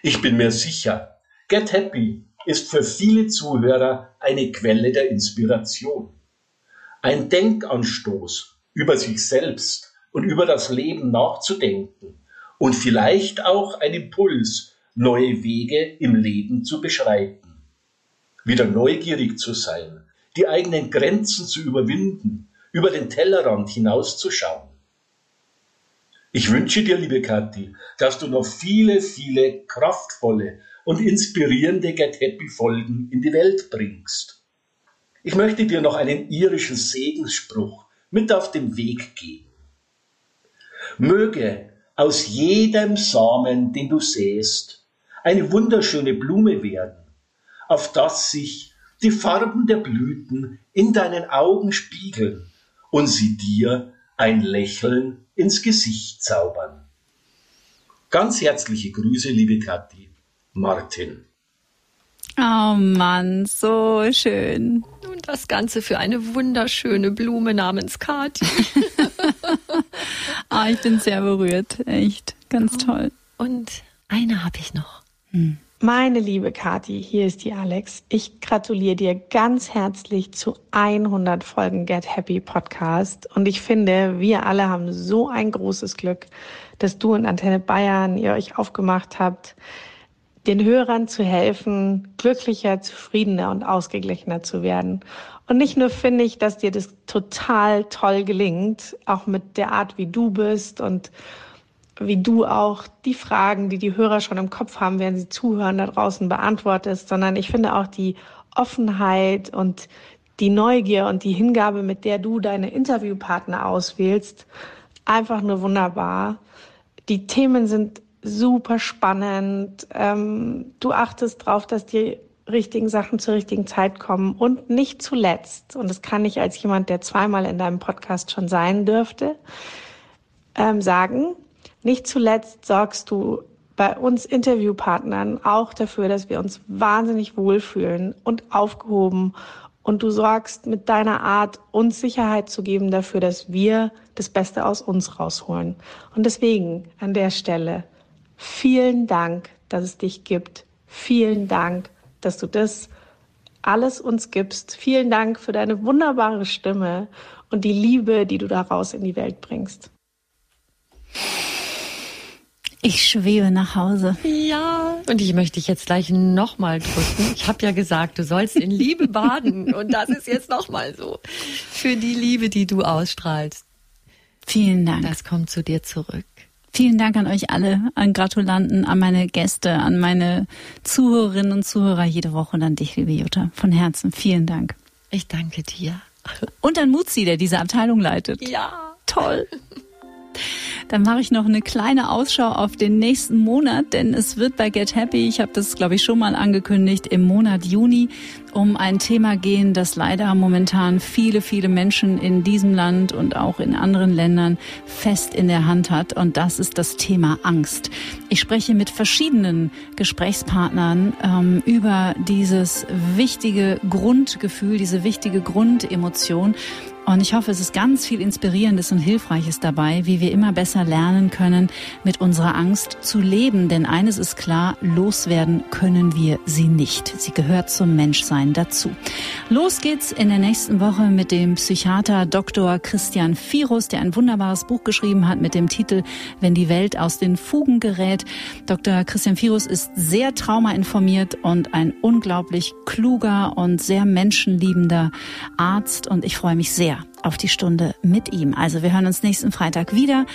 Ich bin mir sicher, Get Happy ist für viele Zuhörer eine Quelle der Inspiration. Ein Denkanstoß über sich selbst und über das Leben nachzudenken und vielleicht auch ein Impuls, neue Wege im Leben zu beschreiten. Wieder neugierig zu sein, die eigenen Grenzen zu überwinden, über den Tellerrand hinauszuschauen. Ich wünsche dir, liebe Kathi, dass du noch viele, viele kraftvolle und inspirierende Get Happy Folgen in die Welt bringst. Ich möchte dir noch einen irischen Segensspruch mit auf den Weg geben. Möge aus jedem Samen, den du säst, eine wunderschöne Blume werden, auf das sich die Farben der Blüten in deinen Augen spiegeln und sie dir ein Lächeln ins Gesicht zaubern. Ganz herzliche Grüße, liebe Kathi. Martin. Oh Mann, so schön. Und das Ganze für eine wunderschöne Blume namens Kathi. ah, ich bin sehr berührt. Echt, ganz oh. toll. Und eine habe ich noch. Hm. Meine liebe Kathi, hier ist die Alex. Ich gratuliere dir ganz herzlich zu 100 Folgen Get Happy Podcast. Und ich finde, wir alle haben so ein großes Glück, dass du und Antenne Bayern ihr euch aufgemacht habt, den Hörern zu helfen, glücklicher, zufriedener und ausgeglichener zu werden. Und nicht nur finde ich, dass dir das total toll gelingt, auch mit der Art, wie du bist und wie du auch die Fragen, die die Hörer schon im Kopf haben, während sie zuhören, da draußen beantwortest, sondern ich finde auch die Offenheit und die Neugier und die Hingabe, mit der du deine Interviewpartner auswählst, einfach nur wunderbar. Die Themen sind super spannend. Ähm, du achtest darauf, dass die richtigen Sachen zur richtigen Zeit kommen und nicht zuletzt, und das kann ich als jemand, der zweimal in deinem Podcast schon sein dürfte, ähm, sagen, nicht zuletzt sorgst du bei uns Interviewpartnern auch dafür, dass wir uns wahnsinnig wohlfühlen und aufgehoben und du sorgst mit deiner Art, uns Sicherheit zu geben dafür, dass wir das Beste aus uns rausholen. Und deswegen an der Stelle vielen Dank, dass es dich gibt. Vielen Dank, dass du das alles uns gibst. Vielen Dank für deine wunderbare Stimme und die Liebe, die du daraus in die Welt bringst. Ich schwebe nach Hause. Ja, und ich möchte dich jetzt gleich nochmal drücken. Ich habe ja gesagt, du sollst in Liebe baden. Und das ist jetzt nochmal so. Für die Liebe, die du ausstrahlst. Vielen Dank. Das kommt zu dir zurück. Vielen Dank an euch alle, an Gratulanten, an meine Gäste, an meine Zuhörerinnen und Zuhörer jede Woche und an dich, liebe Jutta. Von Herzen vielen Dank. Ich danke dir. Und an Mutzi, der diese Abteilung leitet. Ja. Toll. Dann mache ich noch eine kleine Ausschau auf den nächsten Monat, denn es wird bei Get Happy, ich habe das glaube ich schon mal angekündigt, im Monat Juni um ein Thema gehen, das leider momentan viele, viele Menschen in diesem Land und auch in anderen Ländern fest in der Hand hat. Und das ist das Thema Angst. Ich spreche mit verschiedenen Gesprächspartnern ähm, über dieses wichtige Grundgefühl, diese wichtige Grundemotion. Und ich hoffe, es ist ganz viel Inspirierendes und Hilfreiches dabei, wie wir immer besser lernen können, mit unserer Angst zu leben. Denn eines ist klar, loswerden können wir sie nicht. Sie gehört zum Menschsein dazu. Los geht's in der nächsten Woche mit dem Psychiater Dr. Christian Firus, der ein wunderbares Buch geschrieben hat mit dem Titel Wenn die Welt aus den Fugen gerät. Dr. Christian Firus ist sehr traumainformiert und ein unglaublich kluger und sehr menschenliebender Arzt. Und ich freue mich sehr auf die Stunde mit ihm. Also wir hören uns nächsten Freitag wieder.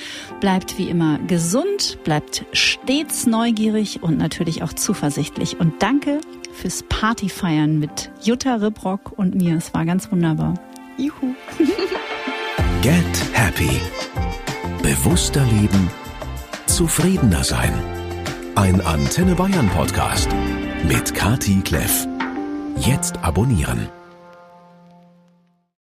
Bleibt wie immer gesund, bleibt stets neugierig und natürlich auch zuversichtlich. Und danke fürs Partyfeiern mit Jutta Ribrock und mir. Es war ganz wunderbar. Juhu. Get Happy. Bewusster leben. Zufriedener sein. Ein Antenne Bayern Podcast mit Kati Kleff. Jetzt abonnieren.